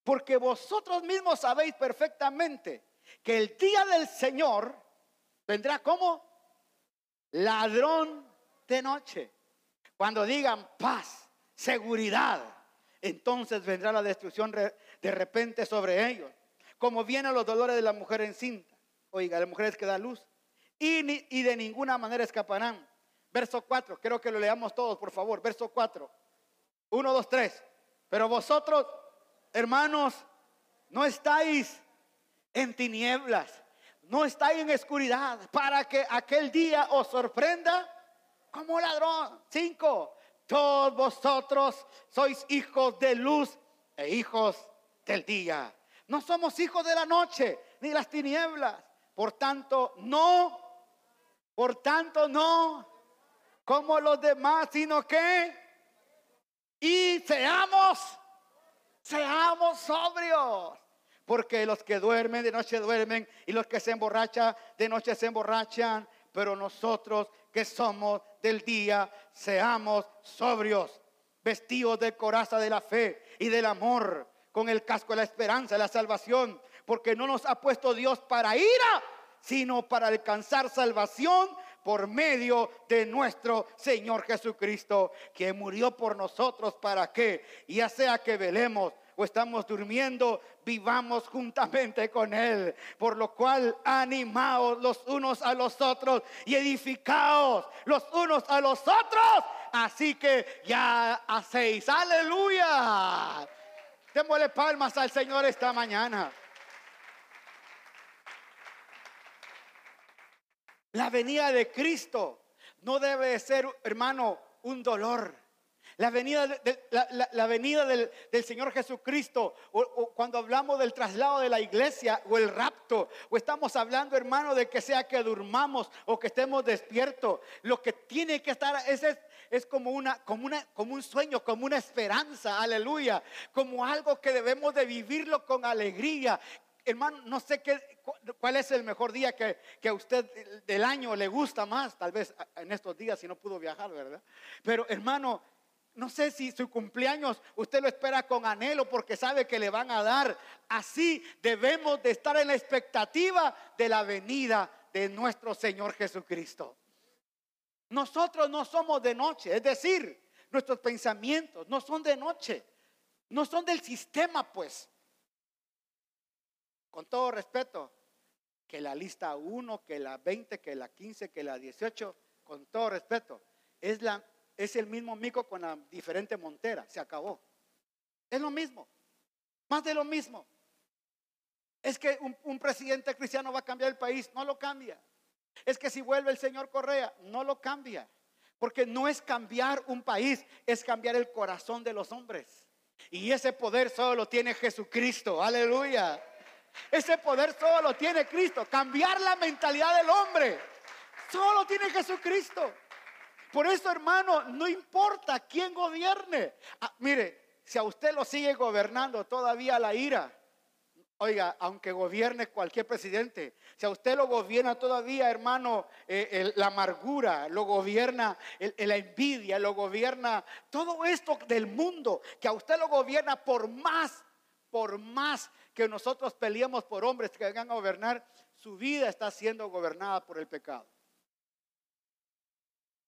Speaker 1: porque vosotros mismos sabéis perfectamente que el día del Señor vendrá como ladrón de noche. Cuando digan paz seguridad, entonces vendrá la destrucción de repente sobre ellos. Como vienen los dolores de la mujer encinta. Oiga, las mujeres que da luz. Y, y de ninguna manera escaparán. Verso 4, quiero que lo leamos todos, por favor. Verso 4. 1, 2, 3. Pero vosotros, hermanos, no estáis en tinieblas, no estáis en oscuridad, para que aquel día os sorprenda como ladrón. 5 todos vosotros sois hijos de luz e hijos del día. No somos hijos de la noche ni las tinieblas. Por tanto, no, por tanto, no como los demás, sino que y seamos, seamos sobrios. Porque los que duermen de noche duermen y los que se emborrachan de noche se emborrachan. Pero nosotros que somos del día, seamos sobrios, vestidos de coraza de la fe y del amor, con el casco de la esperanza, de la salvación. Porque no nos ha puesto Dios para ira, sino para alcanzar salvación por medio de nuestro Señor Jesucristo, que murió por nosotros para que, ya sea que velemos o estamos durmiendo, vivamos juntamente con Él. Por lo cual, animaos los unos a los otros y edificaos los unos a los otros. Así que ya hacéis, aleluya. Démosle palmas al Señor esta mañana. La venida de Cristo no debe ser, hermano, un dolor. La venida, la, venida del, Señor Jesucristo, o, cuando hablamos del traslado de la iglesia o el rapto, o estamos hablando, hermano, de que sea que durmamos o que estemos despiertos, lo que tiene que estar es, es, como, una, como, una, como un sueño, como una esperanza, aleluya, como algo que debemos de vivirlo con alegría, hermano, no sé qué, cuál es el mejor día que, a usted del año le gusta más, tal vez en estos días si no pudo viajar, ¿verdad? Pero hermano, no sé si su cumpleaños usted lo espera con anhelo porque sabe que le van a dar. Así debemos de estar en la expectativa de la venida de nuestro Señor Jesucristo. Nosotros no somos de noche, es decir, nuestros pensamientos no son de noche, no son del sistema, pues con todo respeto, que la lista 1, que la 20, que la 15, que la 18, con todo respeto, es, la, es el mismo mico con la diferente montera, se acabó. Es lo mismo, más de lo mismo. Es que un, un, presidente cristiano va a cambiar el país, no lo cambia. Es que si vuelve el señor Correa, no lo cambia. Porque no es cambiar un país, es cambiar el corazón de los hombres. Y ese poder solo lo tiene Jesucristo. Aleluya. Ese poder solo tiene Cristo. Cambiar la mentalidad del hombre. Solo tiene Jesucristo. Por eso, hermano, no importa quién gobierne. Ah, mire, si a usted lo sigue gobernando todavía la ira, oiga, aunque gobierne cualquier presidente, si a usted lo gobierna todavía, hermano, eh, la amargura, lo gobierna la envidia, lo gobierna todo esto del mundo, que a usted lo gobierna por más, por más que nosotros peleamos por hombres que vengan a gobernar, su vida está siendo gobernada por el pecado.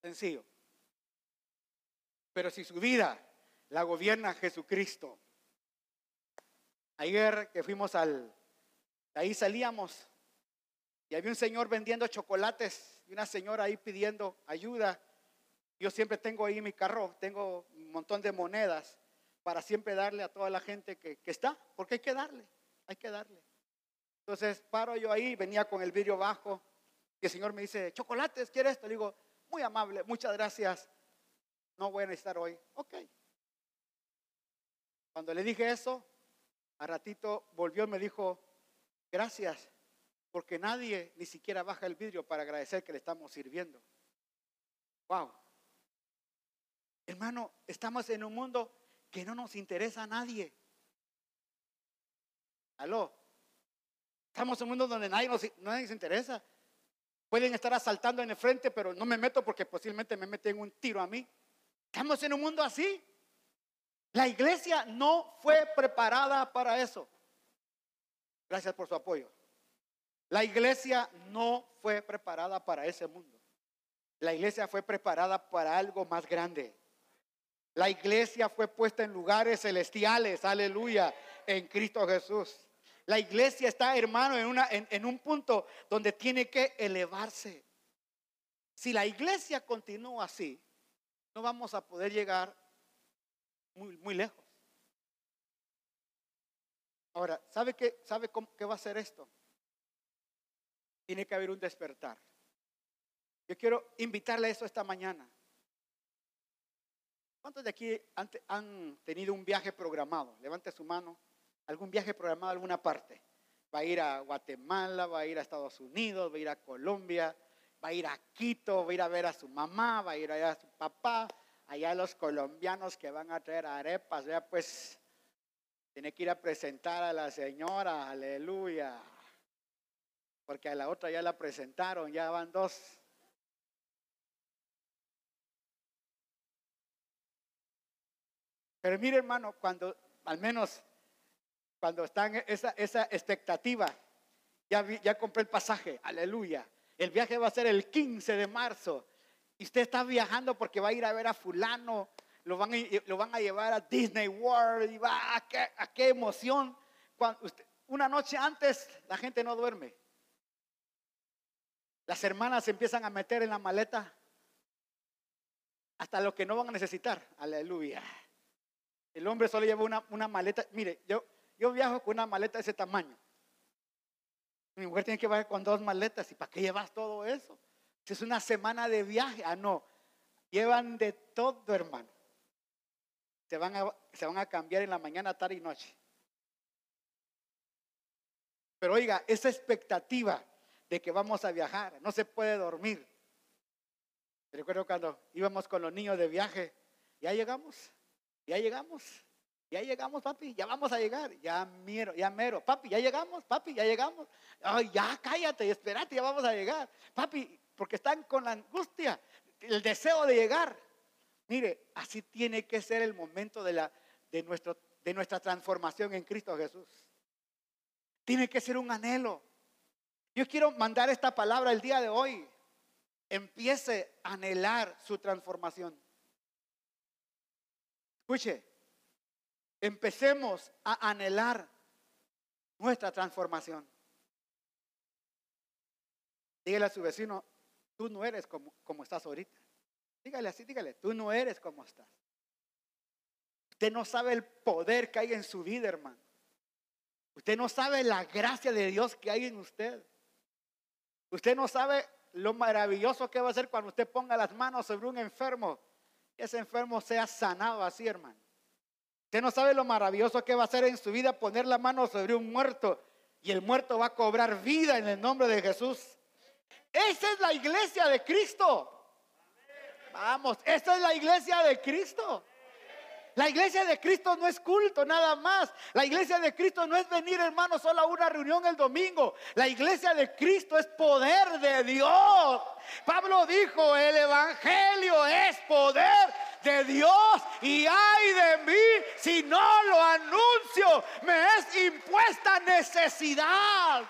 Speaker 1: Sencillo. Pero si su vida la gobierna Jesucristo, ayer que fuimos al, ahí salíamos y había un señor vendiendo chocolates y una señora ahí pidiendo ayuda. Yo siempre tengo ahí mi carro, tengo un montón de monedas para siempre darle a toda la gente que, que está, porque hay que darle hay que darle. Entonces paro yo ahí, venía con el vidrio bajo, y el Señor me dice, chocolates, ¿quieres esto? Le digo, muy amable, muchas gracias, no voy a necesitar hoy. Ok. Cuando le dije eso, a ratito volvió y me dijo, gracias, porque nadie ni siquiera baja el vidrio para agradecer que le estamos sirviendo. Wow. Hermano, estamos en un mundo que no nos interesa a nadie. Aló. Estamos en un mundo donde nadie nos, nadie se interesa. Pueden estar asaltando en el frente, pero no me meto porque posiblemente me meten un tiro a mí. Estamos en un mundo así. La iglesia no fue preparada para eso. Gracias por su apoyo. La iglesia no fue preparada para ese mundo. La iglesia fue preparada para algo más grande. La iglesia fue puesta en lugares celestiales, aleluya, en Cristo Jesús. La iglesia está, hermano, en, una, en, un punto donde tiene que elevarse. Si la iglesia continúa así, no vamos a poder llegar muy, muy lejos. Ahora, ¿sabe qué, sabe cómo, qué va a hacer esto? Tiene que haber un despertar. Yo quiero invitarle a eso esta mañana. ¿Cuántos de aquí han, tenido un viaje programado? Levante su mano. ¿Algún viaje programado a alguna parte? Va a ir a Guatemala, va a ir a Estados Unidos, va a ir a Colombia. va a ir a Quito, va a ir a ver a su mamá, va a ir a ver a su papá, allá los colombianos que van a traer arepas, ya pues tiene que ir a presentar a la señora, aleluya. Porque a la otra ya la presentaron, ya van dos. Pero mire hermano, cuando al menos cuando están esa, esa expectativa, ya, ya compré el pasaje, aleluya. El viaje va a ser el 15 de marzo. Y usted está viajando porque va a ir a ver a fulano, lo van a, lo van a llevar a Disney World y va a qué, a qué emoción. Cuando una noche antes la gente no duerme. Las hermanas se empiezan a meter en la maleta hasta lo que no van a necesitar. Aleluya. El hombre solo lleva una, una maleta. Mire, yo, yo viajo con una maleta de ese tamaño. Mi mujer tiene que viajar con dos maletas. ¿Y para qué llevas todo eso? Si es una semana de viaje. Ah, no. Llevan de todo, hermano. Se van a, se van a cambiar en la mañana, tarde y noche. Pero oiga, esa expectativa de que vamos a viajar, no se puede dormir. Recuerdo cuando íbamos con los niños de viaje, ya llegamos, ya llegamos. Ya llegamos, papi, ya vamos a llegar. Ya miro, ya mero. Papi, ya llegamos, papi, ya llegamos. Ay, ya cállate y espérate, ya vamos a llegar. Papi, porque están con la angustia, el deseo de llegar. Mire, así tiene que ser el momento de, la, de, nuestro, de nuestra transformación en Cristo Jesús. Tiene que ser un anhelo. Yo quiero mandar esta palabra el día de hoy. Empiece a anhelar su transformación. Escuche, empecemos a anhelar nuestra transformación. Dígale a su vecino, tú no eres como, como estás ahorita. Dígale así, dígale, tú no eres como estás. Usted no sabe el poder que hay en su vida, hermano. Usted no sabe la gracia de Dios que hay en usted. Usted no sabe lo maravilloso que va a ser cuando usted ponga las manos sobre un enfermo y ese enfermo sea sanado así, hermano. Usted no sabe lo maravilloso que va a ser en su vida poner la mano sobre un muerto y el muerto va a cobrar vida en el nombre de Jesús. Esa es la iglesia de Cristo. Vamos, esa es la iglesia de Cristo. La iglesia de Cristo no es culto nada más. La iglesia de Cristo no es venir, hermano, solo a una reunión el domingo. La iglesia de Cristo es poder de Dios. Pablo dijo, el Evangelio es poder de Dios y ay de mí si no lo anuncio. Me es impuesta necesidad.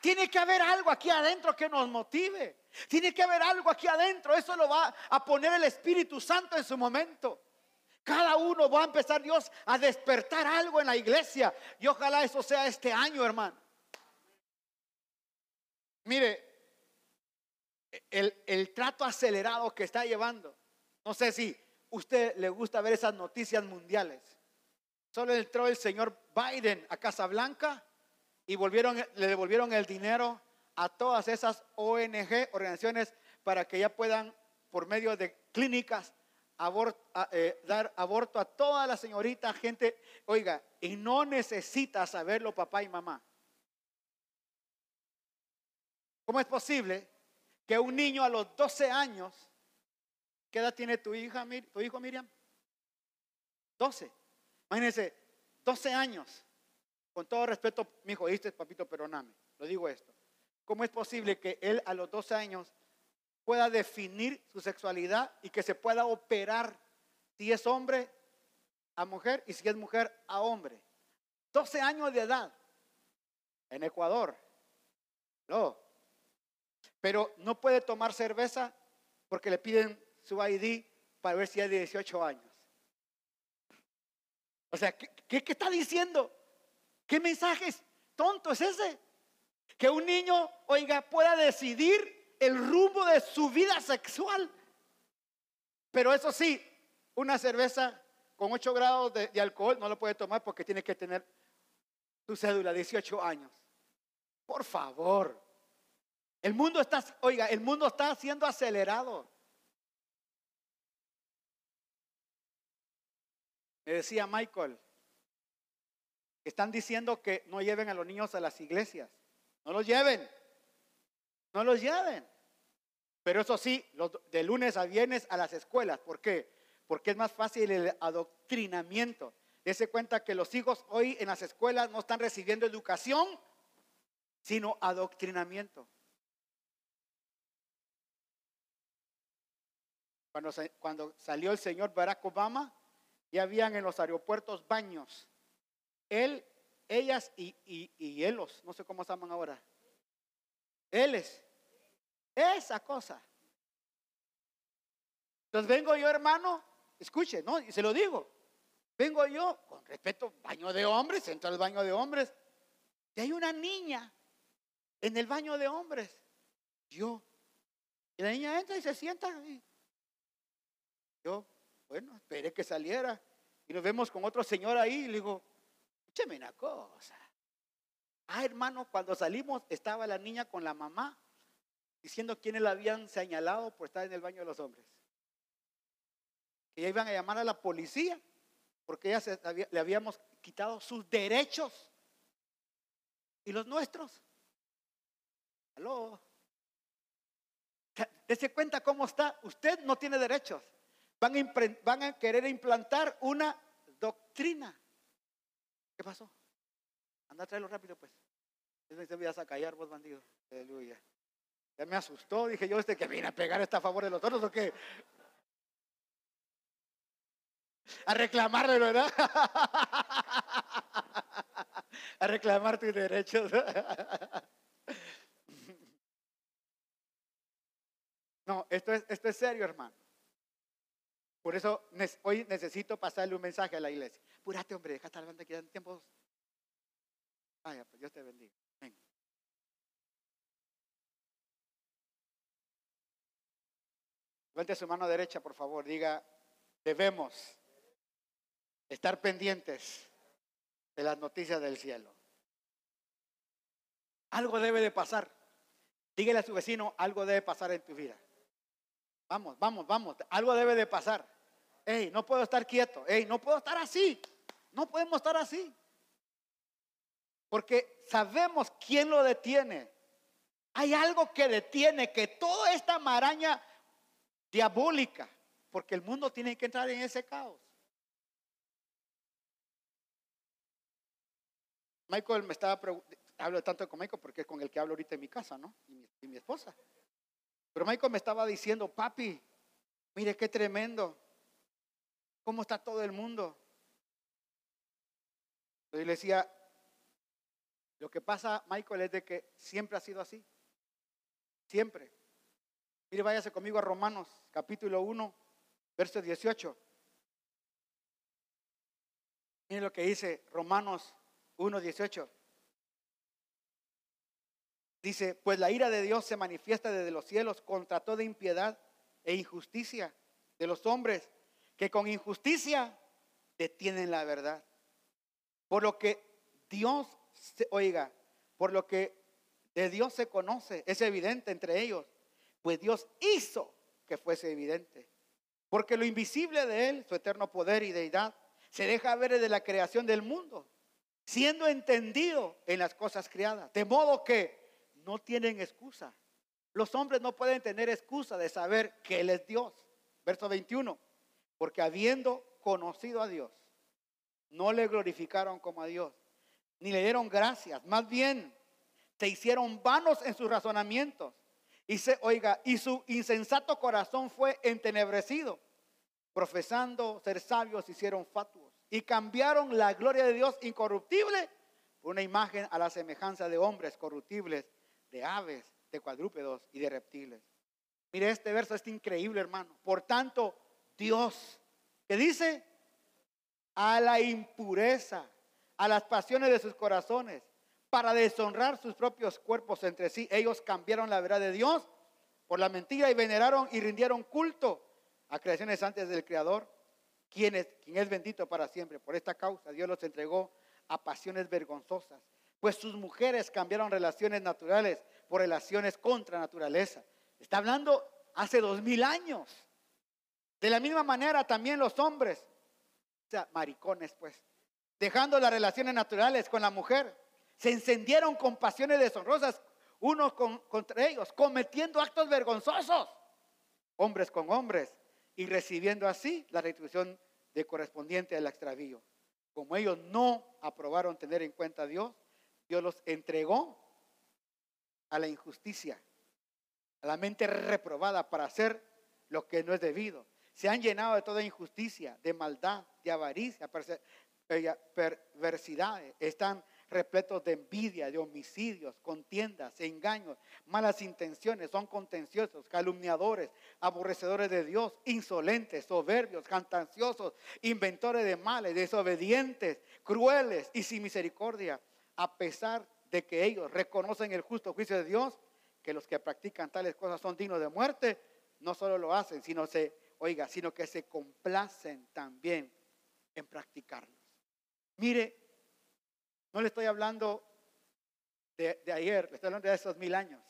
Speaker 1: Tiene que haber algo aquí adentro que nos motive. Tiene que haber algo aquí adentro. Eso lo va a poner el Espíritu Santo en su momento. Cada uno va a empezar Dios a despertar algo en la iglesia. Y ojalá eso sea este año, hermano. Mire, el, el trato acelerado que está llevando. No sé si usted le gusta ver esas noticias mundiales. Solo entró el señor Biden a Casa Blanca y volvieron, le devolvieron el dinero a todas esas ONG, organizaciones, para que ya puedan, por medio de clínicas, eh, dar aborto a toda la señorita, gente. Oiga, y no necesita saberlo papá y mamá. ¿Cómo es posible que un niño a los 12 años, ¿qué edad tiene tu hija, tu hijo Miriam? 12. Imagínense, 12 años. Con todo respeto, mi hijo, ¿viste, papito, perdóname. Lo digo esto. ¿Cómo es posible que él a los 12 años pueda definir su sexualidad y que se pueda operar si es hombre a mujer y si es mujer a hombre? 12 años de edad en Ecuador. No. Pero no puede tomar cerveza porque le piden su ID para ver si es de 18 años. O sea, ¿qué, está diciendo? ¿Qué mensaje tonto es ese? Que un niño, oiga, pueda decidir el rumbo de su vida sexual. Pero eso sí, una cerveza con 8 grados de, alcohol no lo puede tomar porque tiene que tener su cédula, 18 años. Por favor. El mundo está, oiga, el mundo está siendo acelerado. Me decía Michael, están diciendo que no lleven a los niños a las iglesias No los lleven. No los lleven. Pero eso sí, de lunes a viernes a las escuelas. ¿Por qué? Porque es más fácil el adoctrinamiento. Dese cuenta que los hijos hoy en las escuelas no están recibiendo educación, sino adoctrinamiento. Cuando, cuando salió el señor Barack Obama, ya habían en los aeropuertos baños. Él, ellas y, y, y élos, no sé cómo se llaman ahora. Éles. Esa cosa. Entonces vengo yo, hermano, escuche, ¿no? Y se lo digo. Vengo yo, con respeto, baño de hombres, entro al baño de hombres. Y hay una niña en el baño de hombres. Yo. Y la niña entra y se sienta. Y yo, bueno, esperé que saliera. Y nos vemos con otro señor ahí. Y le digo, escúcheme una cosa. Ah, hermano, cuando salimos estaba la niña con la mamá diciendo quiénes la habían señalado por estar en el baño de los hombres. Que ya iban a llamar a la policía porque ella le habíamos quitado sus derechos y los nuestros. Aló. Dese cuenta cómo está. Usted no tiene derechos. Van a, querer implantar una doctrina. ¿Qué pasó? Anda a traerlo rápido, pues. Te voy a callar, vos bandido. Aleluya. Ya me asustó. Dije yo, este que viene a pegar está a favor de los otros o qué? A reclamarle, ¿verdad? (laughs) A reclamar tus derechos. (laughs) No, esto es, esto es serio, hermano. Por eso hoy necesito pasarle un mensaje a la iglesia. Púrate, hombre, deja estar hablando aquí en tiempos. Vaya, pues Dios te bendiga. Ven. Levante su mano derecha, por favor. Diga, debemos estar pendientes de las noticias del cielo. Algo debe de pasar. Dígale a su vecino, algo debe pasar en tu vida. Vamos, vamos, vamos. Algo debe de pasar. Ey, no puedo estar quieto. Ey, no puedo estar así. No podemos estar así. Porque sabemos quién lo detiene. Hay algo que detiene que toda esta maraña diabólica, porque el mundo tiene que entrar en ese caos. Michael me estaba hablo tanto con Michael porque es con el que hablo ahorita en mi casa, ¿no? y mi esposa. Pero Michael me estaba diciendo, papi, mire qué tremendo. ¿Cómo está todo el mundo? Y le decía, lo que pasa, Michael, es de que siempre ha sido así. Siempre. Mire, váyase conmigo a Romanos, capítulo 1, verso 18. Mire lo que dice Romanos 1, 18. Dice, pues la ira de Dios se manifiesta desde los cielos contra toda impiedad e injusticia de los hombres que con injusticia detienen la verdad. Por lo que Dios, se, oiga, por lo que de Dios se conoce, es evidente entre ellos, pues Dios hizo que fuese evidente. Porque lo invisible de Él, su eterno poder y deidad, se deja ver desde la creación del mundo, siendo entendido en las cosas creadas. De modo que no tienen excusa. Los hombres no pueden tener excusa de saber que Él es Dios. Verso 21. Porque habiendo conocido a Dios, no le glorificaron como a Dios, ni le dieron gracias. Más bien, se hicieron vanos en sus razonamientos. Y se, oiga, y su insensato corazón fue entenebrecido. Profesando ser sabios, hicieron fatuos. Y cambiaron la gloria de Dios incorruptible por una imagen a la semejanza de hombres corruptibles de aves, de cuadrúpedos y de reptiles. Mire este verso, es increíble, hermano. Por tanto, Dios, que dice, a la impureza, a las pasiones de sus corazones, para deshonrar sus propios cuerpos entre sí, ellos cambiaron la verdad de Dios por la mentira y veneraron y rindieron culto a creaciones antes del Creador, quien es, quien es bendito para siempre. Por esta causa Dios los entregó a pasiones vergonzosas pues sus mujeres cambiaron relaciones naturales por relaciones contra naturaleza. Está hablando hace dos mil años. De la misma manera también los hombres, o sea, maricones pues, dejando las relaciones naturales con la mujer, se encendieron con pasiones deshonrosas unos contra ellos, cometiendo actos vergonzosos, hombres con hombres, y recibiendo así la retribución de correspondiente al extravío. Como ellos no aprobaron tener en cuenta a Dios, Dios los entregó a la injusticia, a la mente reprobada para hacer lo que no es debido. Se han llenado de toda injusticia, de maldad, de avaricia, perversidad. Están repletos de envidia, de homicidios, contiendas, engaños, malas intenciones, son contenciosos, calumniadores, aborrecedores de Dios, insolentes, soberbios, cantanciosos, inventores de males, desobedientes, crueles y sin misericordia, a pesar de que ellos reconocen el justo juicio de Dios, que los que practican tales cosas son dignos de muerte, no solo lo hacen, sino se, oiga, sino que se complacen también en practicarlos. Mire, no le estoy hablando de, ayer, le estoy hablando de esos mil años.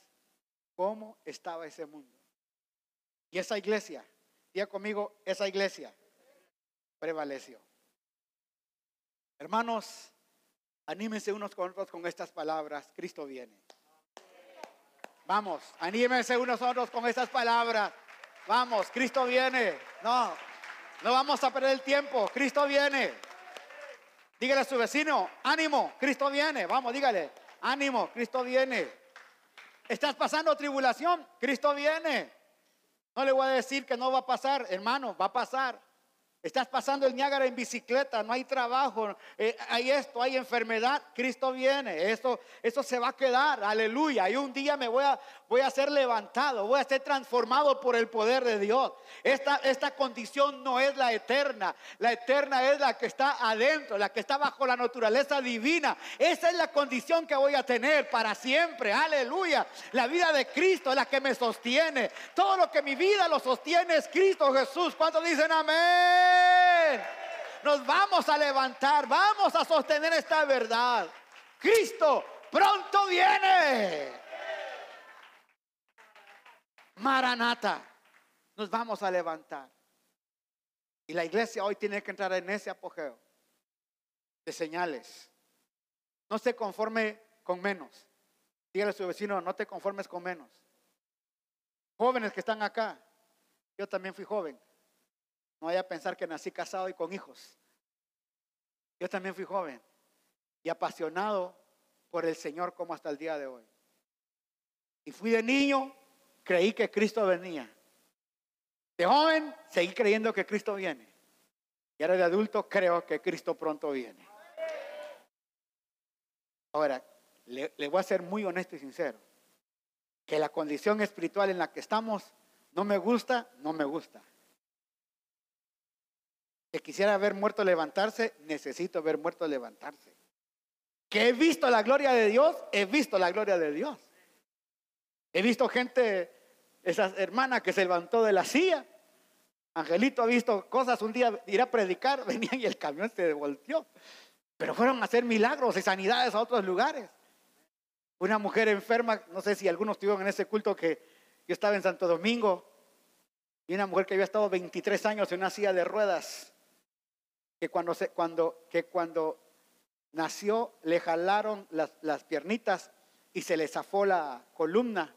Speaker 1: ¿Cómo estaba ese mundo? Y esa iglesia, diga conmigo, esa iglesia prevaleció. Hermanos, anímense unos con otros con estas palabras. Cristo viene. Vamos, anímense unos a otros con estas palabras. Vamos, Cristo viene. No, no vamos a perder el tiempo. Cristo viene. Dígale a su vecino, ánimo, Cristo viene. Vamos, dígale, ánimo, Cristo viene. ¿Estás pasando tribulación? Cristo viene. No le voy a decir que no va a pasar, hermano, va a pasar. Estás pasando el Niágara en bicicleta, no hay trabajo, eh, hay esto, hay enfermedad, Cristo viene, eso, se va a quedar, aleluya. Y un día me voy a, voy a ser levantado, voy a ser transformado por el poder de Dios. Esta, esta condición no es la eterna, la eterna es la que está adentro, la que está bajo la naturaleza divina. Esa es la condición que voy a tener para siempre, aleluya. La vida de Cristo es la que me sostiene. Todo lo que mi vida lo sostiene es Cristo Jesús. ¿Cuántos dicen amén? Nos vamos a levantar, vamos a sostener esta verdad. Cristo pronto viene. Maranata, nos vamos a levantar. Y la iglesia hoy tiene que entrar en ese apogeo de señales. No se conforme con menos. Dígale a su vecino, no te conformes con menos. Jóvenes que están acá, yo también fui joven. No vaya a pensar que nací casado y con hijos. Yo también fui joven y apasionado por el Señor como hasta el día de hoy. Y fui de niño, creí que Cristo venía. De joven, seguí creyendo que Cristo viene. Y ahora de adulto, creo que Cristo pronto viene. Ahora, le, le, voy a ser muy honesto y sincero. Que la condición espiritual en la que estamos no me gusta, no me gusta que quisiera ver muerto levantarse, necesito ver muerto levantarse. Que he visto la gloria de Dios, he visto la gloria de Dios. He visto gente, esa hermana que se levantó de la silla. Angelito ha visto cosas, un día ir a predicar, (laughs) venía y el camión se volteó. Pero fueron a hacer milagros y sanidades a otros lugares. Una mujer enferma, no sé si algunos estuvieron en ese culto que yo estaba en Santo Domingo, y una mujer que había estado 23 años en una silla de ruedas, que cuando, se, cuando, que cuando nació le jalaron las, las piernitas y se le zafó la columna.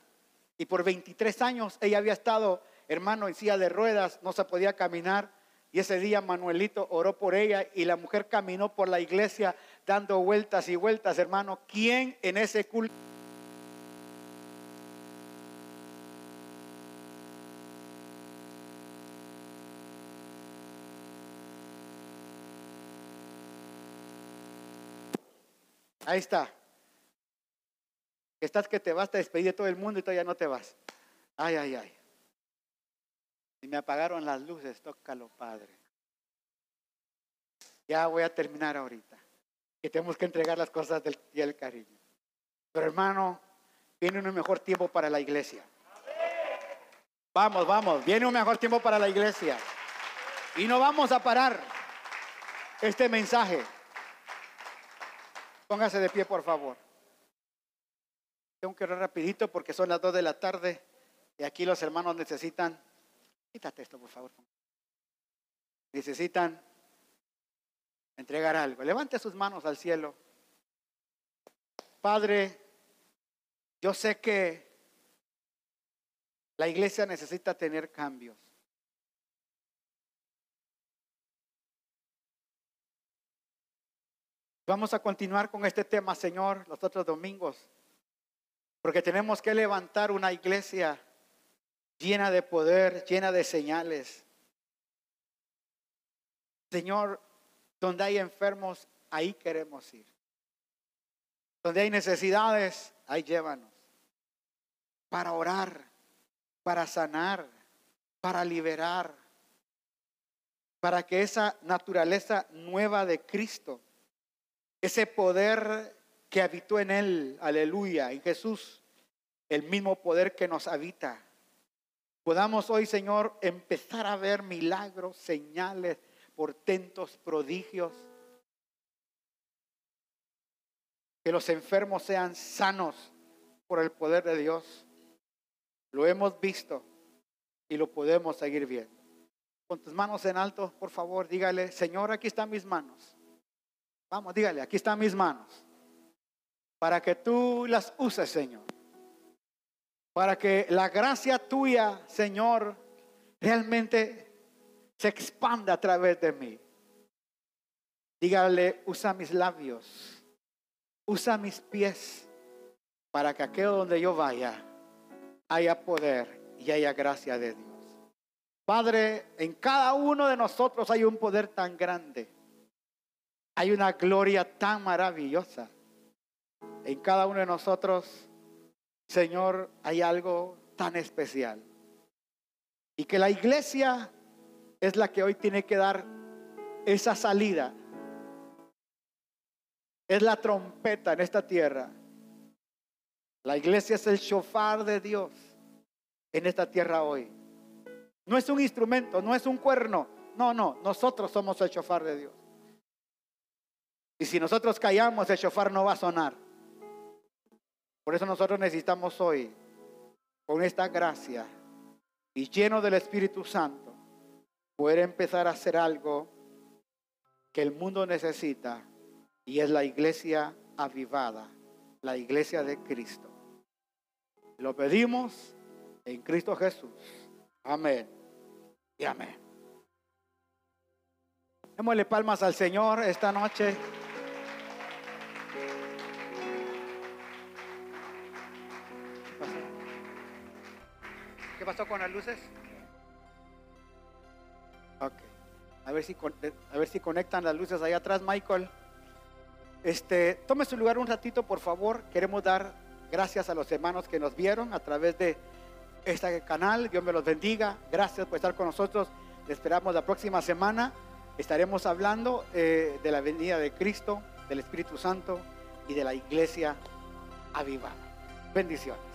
Speaker 1: Y por 23 años ella había estado, hermano, en silla de ruedas, no se podía caminar. Y ese día Manuelito oró por ella y la mujer caminó por la iglesia dando vueltas y vueltas, hermano. ¿Quién en ese culto? Ahí está. Estás que te vas, te despedí de todo el mundo y todavía no te vas. Ay, ay, ay. Y me apagaron las luces, tócalo, Padre. Ya voy a terminar ahorita. Que tenemos que entregar las cosas del y el cariño. Pero hermano, viene un mejor tiempo para la iglesia. Vamos, vamos, viene un mejor tiempo para la iglesia. Y no vamos a parar este mensaje. Póngase de pie, por favor. Tengo que ir rapidito porque son las dos de la tarde y aquí los hermanos necesitan, quítate esto, por favor. Necesitan entregar algo. Levante sus manos al cielo. Padre, yo sé que la iglesia necesita tener cambios. Vamos a continuar con este tema, Señor, los otros domingos, porque tenemos que levantar una iglesia llena de poder, llena de señales. Señor, donde hay enfermos, ahí queremos ir. Donde hay necesidades, ahí llévanos. Para orar, para sanar, para liberar, para que esa naturaleza nueva de Cristo, ese poder que habitó en Él, aleluya, en Jesús, el mismo poder que nos habita, podamos hoy, Señor, empezar a ver milagros, señales, portentos, prodigios. Que los enfermos sean sanos por el poder de Dios. Lo hemos visto y lo podemos seguir viendo. Con tus manos en alto, por favor, dígale, Señor, aquí están mis manos. Vamos, dígale, aquí están mis manos. Para que tú las uses, Señor. Para que la gracia tuya, Señor, realmente se expanda a través de mí. Dígale, usa mis labios, usa mis pies, para que aquello donde yo vaya haya poder y haya gracia de Dios. Padre, en cada uno de nosotros hay un poder tan grande. Hay una gloria tan maravillosa. En cada uno de nosotros, Señor, hay algo tan especial. Y que la iglesia es la que hoy tiene que dar esa salida. Es la trompeta en esta tierra. La iglesia es el shofar de Dios en esta tierra hoy. No es un instrumento, no es un cuerno. No, no, nosotros somos el shofar de Dios. Y si nosotros callamos, el shofar no va a sonar. Por eso nosotros necesitamos hoy, con esta gracia y lleno del Espíritu Santo, poder empezar a hacer algo que el mundo necesita y es la iglesia avivada, la iglesia de Cristo. Lo pedimos en Cristo Jesús. Amén y amén. Démosle palmas al Señor esta noche. ¿Qué pasó con las luces? Ok. A ver si, a ver si conectan las luces ahí atrás, Michael. Este, tome su lugar un ratito, por favor. Queremos dar gracias a los hermanos que nos vieron a través de este canal. Dios me los bendiga. Gracias por estar con nosotros. Les esperamos la próxima semana. Estaremos hablando eh, de la venida de Cristo, del Espíritu Santo y de la iglesia avivada. Bendiciones.